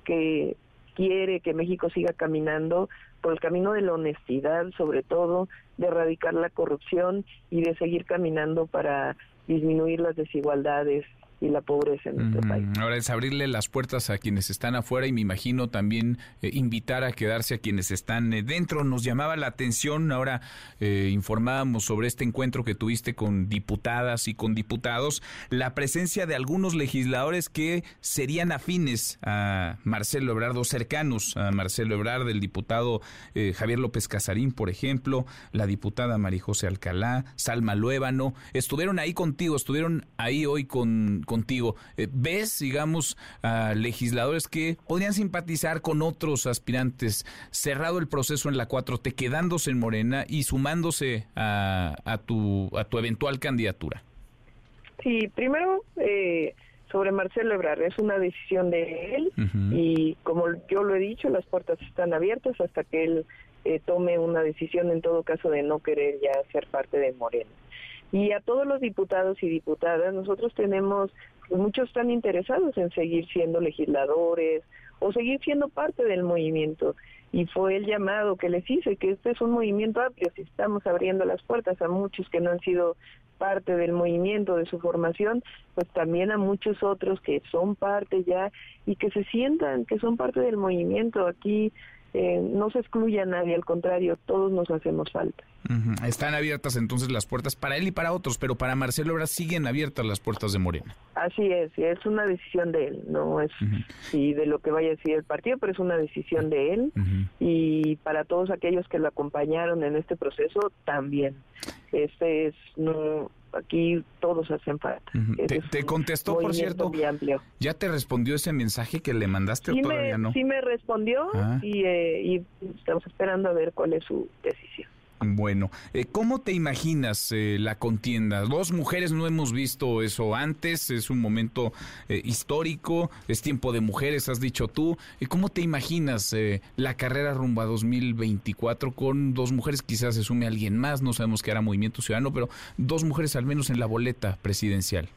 que quiere que México siga caminando por el camino de la honestidad, sobre todo, de erradicar la corrupción y de seguir caminando para disminuir las desigualdades y la pobreza en nuestro país. Ahora es abrirle las puertas a quienes están afuera y me imagino también eh, invitar a quedarse a quienes están eh, dentro. Nos llamaba la atención, ahora eh, informábamos sobre este encuentro que tuviste con diputadas y con diputados, la presencia de algunos legisladores que serían afines a Marcelo Ebrard o cercanos a Marcelo Ebrard, el diputado Javier López Casarín, por ejemplo, la diputada María José Alcalá, Salma Luébano, estuvieron ahí contigo, estuvieron ahí hoy con contigo. Eh, ¿Ves, digamos, a legisladores que podrían simpatizar con otros aspirantes, cerrado el proceso en la 4T, quedándose en Morena y sumándose a, a, tu, a tu eventual candidatura? Sí, primero, eh, sobre Marcelo Ebrard, es una decisión de él y como yo lo he dicho, las puertas están abiertas hasta que él eh, tome una decisión en todo caso de no querer ya ser parte de Morena. Y a todos los diputados y diputadas, nosotros tenemos, muchos están interesados en seguir siendo legisladores o seguir siendo parte del movimiento. Y fue el llamado que les hice, que este es un movimiento amplio, si estamos abriendo las puertas a muchos que no han sido parte del movimiento, de su formación, pues también a muchos otros que son parte ya y que se sientan que son parte del movimiento. Aquí eh, no se excluye a nadie, al contrario, todos nos hacemos falta. Están abiertas entonces las puertas para él y para otros, pero para Marcelo ahora siguen abiertas las puertas de Morena. Así es, es una decisión de él, no es y de lo que vaya a decir el partido, pero es una decisión de él y para todos aquellos que lo acompañaron en este proceso también. Este es no aquí todos hacen falta. ¿Te, contestó, por cierto? ¿Ya te respondió ese mensaje que le mandaste sí o todavía me, no? Sí me respondió ah. y, eh, y estamos esperando a ver cuál es su decisión. Bueno, eh, ¿cómo te imaginas eh, la contienda? Dos mujeres no hemos visto eso antes, es un momento eh, histórico, es tiempo de mujeres, has dicho tú. ¿Cómo te imaginas la carrera rumbo a 2024 con dos mujeres? Quizás se sume alguien más, no sabemos qué hará Movimiento Ciudadano, pero dos mujeres al menos en la boleta presidencial.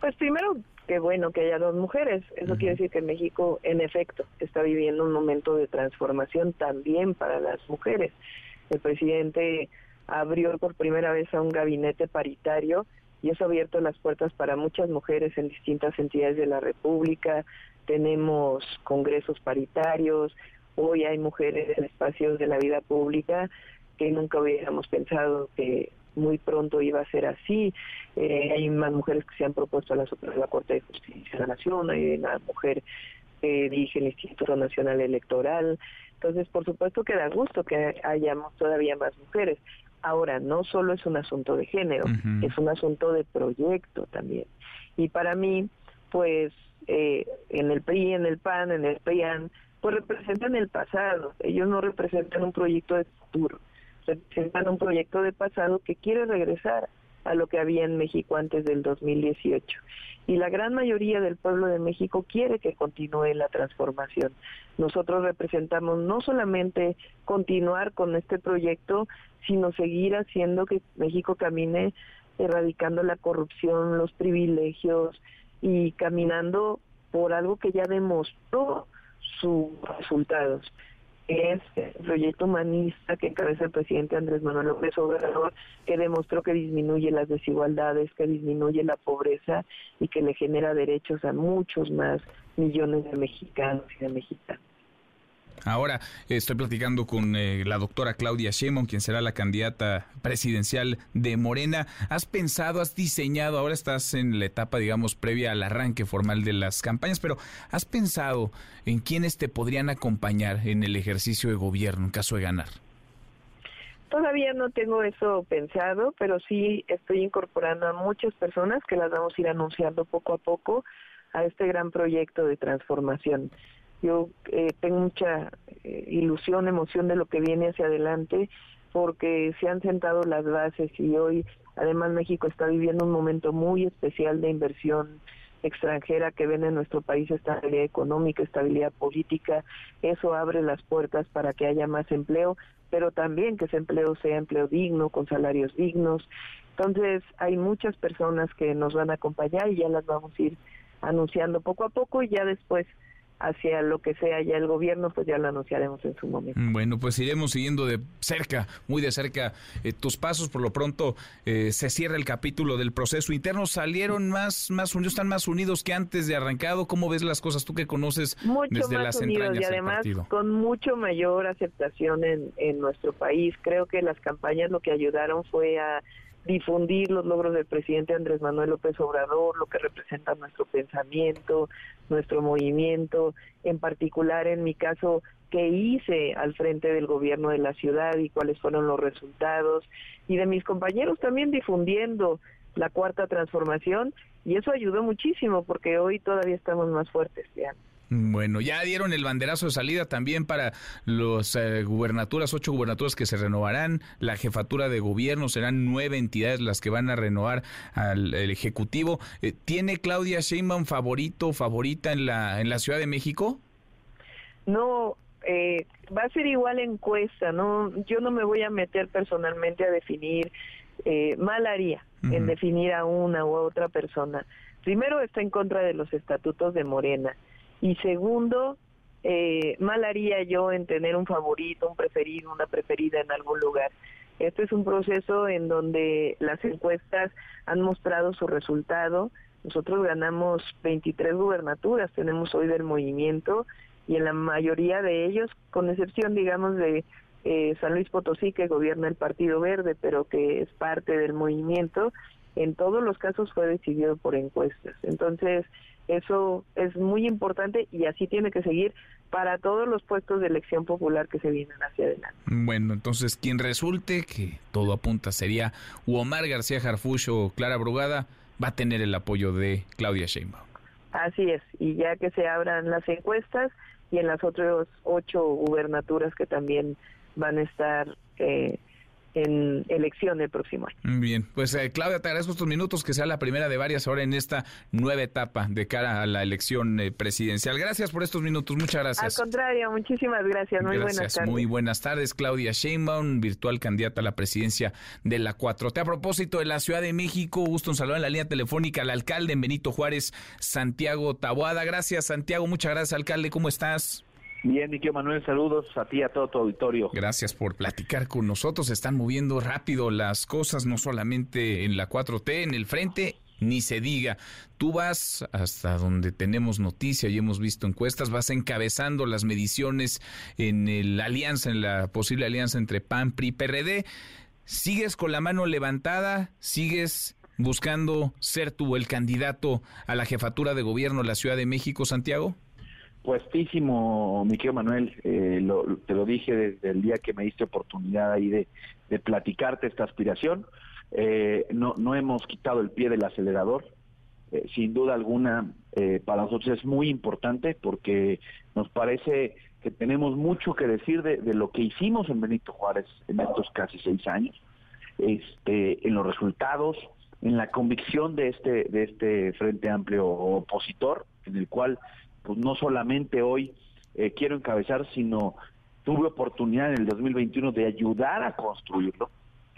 Pues primero, qué bueno que haya dos mujeres. Eso quiere decir que México, en efecto, está viviendo un momento de transformación también para las mujeres. El presidente abrió por primera vez a un gabinete paritario y eso ha abierto las puertas para muchas mujeres en distintas entidades de la República. Tenemos congresos paritarios, hoy hay mujeres en espacios de la vida pública que nunca hubiéramos pensado que muy pronto iba a ser así. Eh, hay más mujeres que se han propuesto a la Suprema Corte de Justicia de la Nación, hay una mujer que dirige el Instituto Nacional Electoral. Entonces, por supuesto que da gusto que hayamos todavía más mujeres. Ahora, no solo es un asunto de género, es un asunto de proyecto también. Y para mí, pues, eh, en el PRI, en el PAN, en el PRIAN, pues representan el pasado. Ellos no representan un proyecto de futuro representan un proyecto de pasado que quiere regresar a lo que había en México antes del 2018. Y la gran mayoría del pueblo de México quiere que continúe la transformación. Nosotros representamos no solamente continuar con este proyecto, sino seguir haciendo que México camine erradicando la corrupción, los privilegios y caminando por algo que ya demostró sus resultados es el proyecto humanista que encabeza el presidente Andrés Manuel López Obrador, que demostró que disminuye las desigualdades, que disminuye la pobreza y que le genera derechos a muchos más millones de mexicanos y de mexicanas. Ahora estoy platicando con eh, la doctora Claudia Sheinbaum, quien será la candidata presidencial de Morena. ¿Has pensado, has diseñado, ahora estás en la etapa, digamos, previa al arranque formal de las campañas, pero has pensado en quiénes te podrían acompañar en el ejercicio de gobierno en caso de ganar? Todavía no tengo eso pensado, pero sí estoy incorporando a muchas personas que las vamos a ir anunciando poco a poco a este gran proyecto de transformación. Yo eh, tengo mucha eh, ilusión, emoción de lo que viene hacia adelante, porque se han sentado las bases y hoy además México está viviendo un momento muy especial de inversión extranjera que ven en nuestro país estabilidad económica, estabilidad política, eso abre las puertas para que haya más empleo, pero también que ese empleo sea empleo digno, con salarios dignos. Entonces hay muchas personas que nos van a acompañar y ya las vamos a ir anunciando poco a poco y ya después hacia lo que sea ya el gobierno, pues ya lo anunciaremos en su momento. Bueno, pues iremos siguiendo de cerca, muy de cerca, eh, tus pasos. Por lo pronto eh, se cierra el capítulo del proceso interno. ¿Salieron más, más unidos, están más unidos que antes de arrancado? ¿Cómo ves las cosas tú que conoces mucho desde más las unidos y además con mucho mayor aceptación en, en nuestro país? Creo que las campañas lo que ayudaron fue a difundir los logros del presidente Andrés Manuel López Obrador, lo que representa nuestro pensamiento, nuestro movimiento, en particular en mi caso, qué hice al frente del gobierno de la ciudad y cuáles fueron los resultados, y de mis compañeros también difundiendo la cuarta transformación, y eso ayudó muchísimo porque hoy todavía estamos más fuertes. Ya. Bueno, ya dieron el banderazo de salida también para las eh, gubernaturas, ocho gubernaturas que se renovarán, la jefatura de gobierno, serán nueve entidades las que van a renovar al Ejecutivo. Eh, ¿Tiene Claudia Sheinbaum favorito, favorita en la, en la Ciudad de México? No, eh, va a ser igual encuesta, ¿no? Yo no me voy a meter personalmente a definir, mal haría en definir a una u otra persona. Primero está en contra de los estatutos de Morena y segundo, eh, mal haría yo en tener un favorito, un preferido, una preferida en algún lugar. Este es un proceso en donde las encuestas han mostrado su resultado. Nosotros ganamos 23 gubernaturas, tenemos hoy del movimiento y en la mayoría de ellos, con excepción, digamos, de eh, San Luis Potosí, que gobierna el Partido Verde, pero que es parte del movimiento, en todos los casos fue decidido por encuestas. Entonces, eso es muy importante y así tiene que seguir para todos los puestos de elección popular que se vienen hacia adelante. Bueno, entonces quien resulte, que todo apunta sería Omar García Jarfush o Clara Brugada, va a tener el apoyo de Claudia Sheinbaum. Así es, y ya que se abran las encuestas y en las otras ocho gubernaturas que también van a estar eh, en elección el próximo año. Bien, pues eh, Claudia, te agradezco estos minutos, que sea la primera de varias ahora en esta nueva etapa de cara a la elección eh, presidencial. Gracias por estos minutos, muchas gracias. Al contrario, muchísimas gracias, muy buenas tardes. Muy buenas tardes, Claudia Sheinbaum, virtual candidata a la presidencia de la 4T. A propósito de la Ciudad de México, gusto un saludo en la línea telefónica al alcalde Benito Juárez, Santiago Taboada. Gracias, Santiago, muchas gracias, alcalde, ¿cómo estás? Bien, Niquio Manuel, saludos a ti, a todo tu auditorio. Gracias por platicar con nosotros. están moviendo rápido las cosas, no solamente en la 4T, en el frente, ni se diga. Tú vas hasta donde tenemos noticia y hemos visto encuestas, vas encabezando las mediciones en la alianza, en la posible alianza entre PAN, PRI y PRD. ¿Sigues con la mano levantada? ¿Sigues buscando ser tú el candidato a la jefatura de gobierno de la Ciudad de México, Santiago? Puestísimo, mi Manuel, eh, te lo dije desde el día que me diste oportunidad ahí de, platicarte esta aspiración. Eh, no, no hemos quitado el pie del acelerador. Eh, sin duda alguna, para nosotros es muy importante porque nos parece que tenemos mucho que decir de, de, lo que hicimos en Benito Juárez en estos casi seis años, este, en los resultados, en la convicción de este, de este Frente Amplio opositor, en el cual pues no solamente hoy eh, quiero encabezar, sino tuve oportunidad en el 2021 de ayudar a construirlo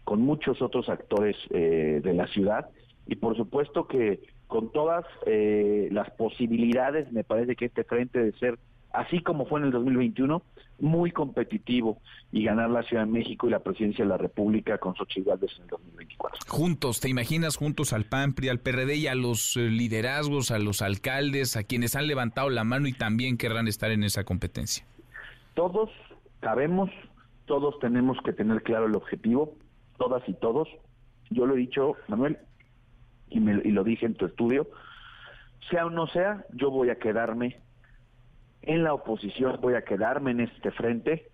con muchos otros actores eh, de la ciudad. Y por supuesto que con todas eh, las posibilidades me parece que este frente de ser así como fue en el 2021, muy competitivo y ganar la Ciudad de México y la presidencia de la República con Xochitl Gálvez en el 2024. Juntos, ¿te imaginas juntos al PAN, PRI, al PRD y a los eh, liderazgos, a los alcaldes, a quienes han levantado la mano y también querrán estar en esa competencia? Todos cabemos, todos tenemos que tener claro el objetivo, todas y todos. Yo lo he dicho, Manuel, y, y lo dije en tu estudio, sea o no sea, yo voy a quedarme en la oposición, voy a quedarme en este frente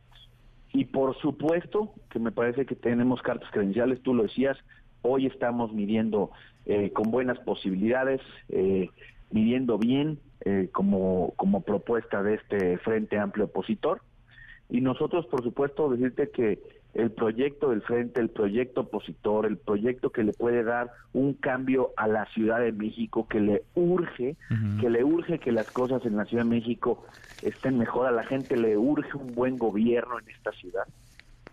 y por supuesto que me parece que tenemos cartas credenciales, tú lo decías, hoy estamos midiendo eh, con buenas posibilidades, eh, midiendo bien eh, como, como propuesta de este Frente Amplio Opositor. Y nosotros, por supuesto, decirte que el proyecto del frente, el proyecto opositor, el proyecto que le puede dar un cambio a la Ciudad de México, que le urge, que le urge que las cosas en la Ciudad de México estén mejor, a la gente le urge un buen gobierno en esta ciudad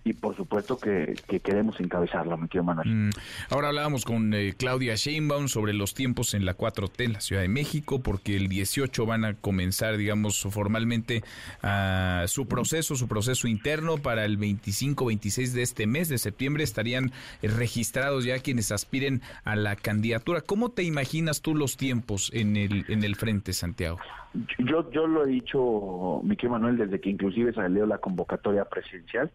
y por supuesto que, queremos encabezarla, me quiero Manuel. Mm, ahora hablábamos con eh, Claudia Sheinbaum sobre los tiempos en la 4T en la Ciudad de México, porque el 18 van a comenzar, digamos, formalmente uh, su proceso, su proceso interno para el 25-26 de este mes de septiembre estarían eh, registrados ya quienes aspiren a la candidatura. ¿Cómo te imaginas tú los tiempos en el, en el frente, Santiago? Yo, yo lo he dicho, mi querido Manuel, desde que inclusive salió la convocatoria presidencial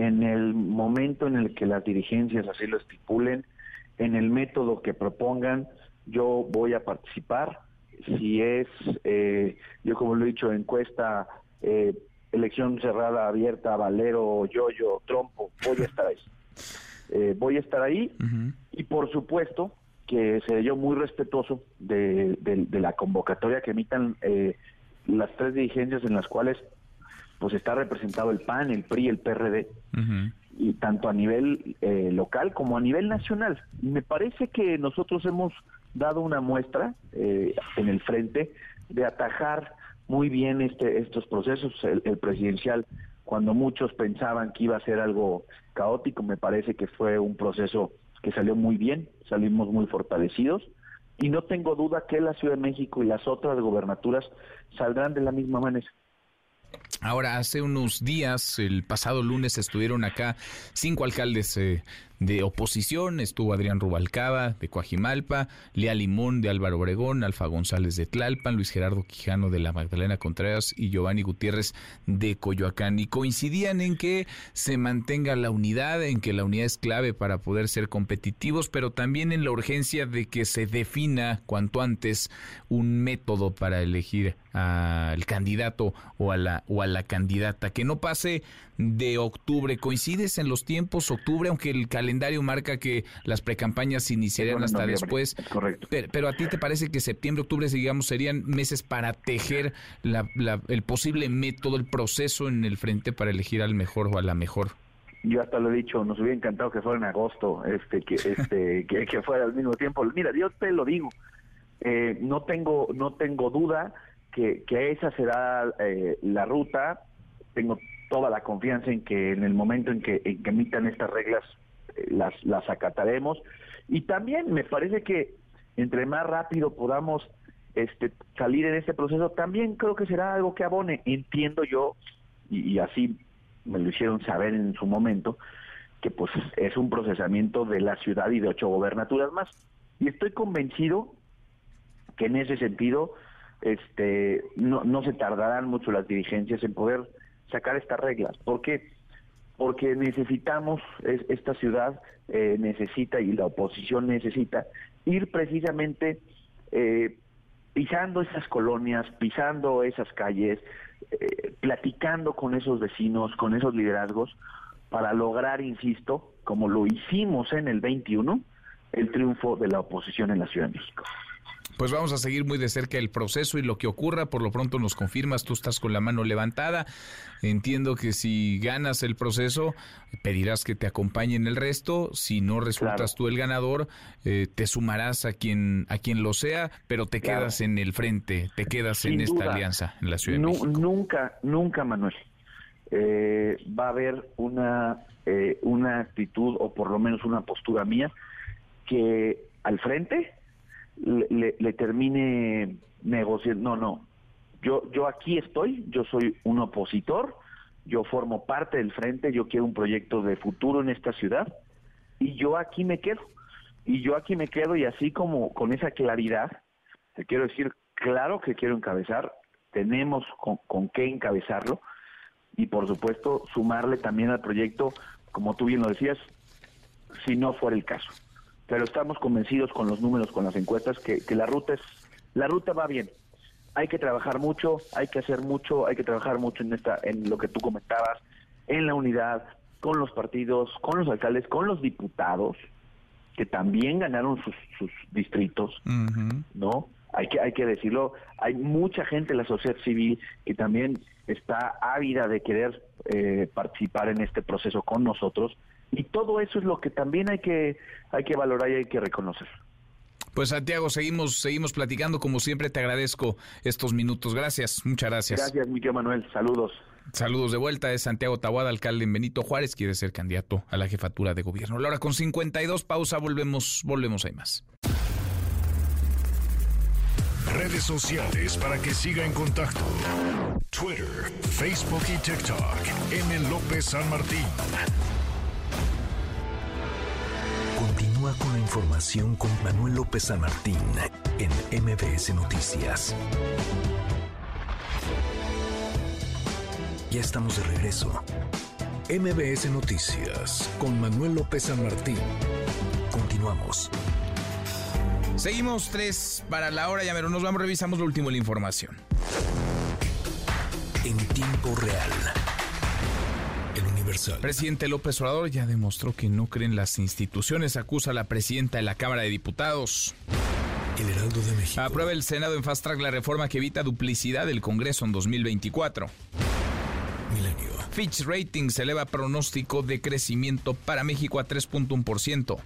en el momento en el que las dirigencias así lo estipulen, en el método que propongan, yo voy a participar. Si es, eh, yo como lo he dicho, encuesta, eh, elección cerrada, abierta, valero, yoyo, trompo, voy a estar ahí. [LAUGHS] Eh, voy a estar ahí y por supuesto que seré yo muy respetuoso de, de la convocatoria que emitan las tres dirigencias en las cuales pues está representado el PAN, el PRI, el PRD, y tanto a nivel eh, local como a nivel nacional. Y me parece que nosotros hemos dado una muestra eh, en el frente de atajar muy bien este, estos procesos. El, el, presidencial, cuando muchos pensaban que iba a ser algo caótico, me parece que fue un proceso que salió muy bien, salimos muy fortalecidos. Y no tengo duda que la Ciudad de México y las otras gobernaturas saldrán de la misma manera. Ahora, hace unos días, el pasado lunes, estuvieron acá cinco alcaldes eh, de oposición estuvo Adrián Rubalcaba de Coajimalpa, Lea Limón de Álvaro Obregón, Alfa González de Tlalpan, Luis Gerardo Quijano de la Magdalena Contreras y Giovanni Gutiérrez de Coyoacán. Y coincidían en que se mantenga la unidad, en que la unidad es clave para poder ser competitivos, pero también en la urgencia de que se defina cuanto antes un método para elegir al candidato o a la o a la candidata que no pase de octubre coincides en los tiempos octubre aunque el calendario marca que las precampañas iniciarían hasta después. correcto. Pero, a ti te parece que septiembre, octubre, digamos, serían meses para tejer el posible método, el proceso en el frente para elegir al mejor o a la mejor. yo hasta lo he dicho, nos hubiera encantado que fuera en agosto, este, que, este, [LAUGHS] que, que fuera al mismo tiempo. Mira, yo te lo digo, eh, no tengo, no tengo duda que, que esa será eh, la ruta. Tengo toda la confianza en que en el momento en que, emitan estas reglas eh, las, las acataremos. Y también me parece que entre más rápido podamos este, salir en este proceso, también creo que será algo que abone. Entiendo yo, y, y así me lo hicieron saber en su momento, que pues es un procesamiento de la ciudad y de ocho gobernaturas más. Y estoy convencido que en ese sentido este no, no se tardarán mucho las dirigencias en poder sacar estas reglas. ¿Por qué? Porque necesitamos, es- esta ciudad eh, necesita y la oposición necesita ir precisamente eh, pisando esas colonias, pisando esas calles, eh, platicando con esos vecinos, con esos liderazgos, para lograr, insisto, como lo hicimos en el 21, el triunfo de la oposición en la Ciudad de México. Pues vamos a seguir muy de cerca el proceso y lo que ocurra. Por lo pronto nos confirmas, tú estás con la mano levantada. Entiendo que si ganas el proceso, pedirás que te acompañen el resto. Si no resultas tú el ganador, eh, te sumarás a quien a quien lo sea, pero te Claro. quedas en el frente, te quedas Sin en esta alianza en la Ciudad de Nu- México. Nunca, nunca, Manuel, eh, va a haber una, eh, una actitud o por lo menos una postura mía que al frente le, le- termine negociando. No, no. Yo, yo aquí estoy, yo soy un opositor, yo formo parte del frente, yo quiero un proyecto de futuro en esta ciudad y yo aquí me quedo. Y yo aquí me quedo y así como con esa claridad, te quiero decir, claro que quiero encabezar, tenemos con, con qué encabezarlo y por supuesto sumarle también al proyecto, como tú bien lo decías, si no fuera el caso. Pero estamos convencidos con los números, con las encuestas, que, que la ruta es, la ruta va bien. Hay que trabajar mucho, hay que hacer mucho, hay que trabajar mucho en esta, en lo que tú comentabas, en la unidad, con los partidos, con los alcaldes, con los diputados, que también ganaron sus, sus distritos, ¿no? Hay que, hay que decirlo, hay mucha gente en la sociedad civil que también está ávida de querer eh, participar en este proceso con nosotros y todo eso es lo que también hay que, hay que valorar y hay que reconocer. Pues Santiago, seguimos seguimos platicando como siempre. Te agradezco estos minutos. Gracias, muchas gracias. Gracias, Miguel Manuel. Saludos. Saludos de vuelta. Es Santiago Tahuada, alcalde en Benito Juárez. Quiere ser candidato a la jefatura de gobierno. Laura, con 52 pausa, volvemos, volvemos, hay más. Redes sociales para que siga en contacto: Twitter, Facebook y TikTok. M. López San Martín. Continúa con la información con Manuel López San Martín en MBS Noticias. Ya estamos de regreso. MBS Noticias con Manuel López San Martín. Continuamos. Seguimos tres para la hora, ya pero nos vamos, revisamos lo último de la información. En tiempo real. Universal. Presidente López Obrador ya demostró que no cree en las instituciones, acusa a la presidenta de la Cámara de Diputados. El Heraldo de México. Aprueba el Senado en fast track la reforma que evita duplicidad del Congreso en 2024. Milenio. Fitch Ratings eleva pronóstico de crecimiento para México a 3.1%.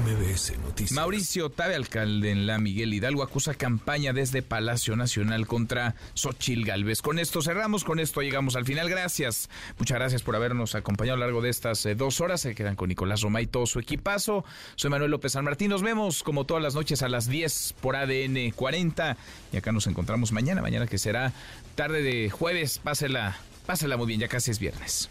MBS Noticias. Mauricio Tabe, alcalde en la Miguel Hidalgo, acusa campaña desde Palacio Nacional contra Xochil Gálvez. Con esto cerramos, con esto llegamos al final. Gracias, muchas gracias por habernos acompañado a lo largo de estas eh, dos horas. Se quedan con Nicolás Roma y todo su equipazo. Soy Manuel López San Martín. Nos vemos como todas las noches a las 10 por ADN 40. Y acá nos encontramos mañana, mañana que será tarde de jueves. Pásela, pásela muy bien, ya casi es viernes.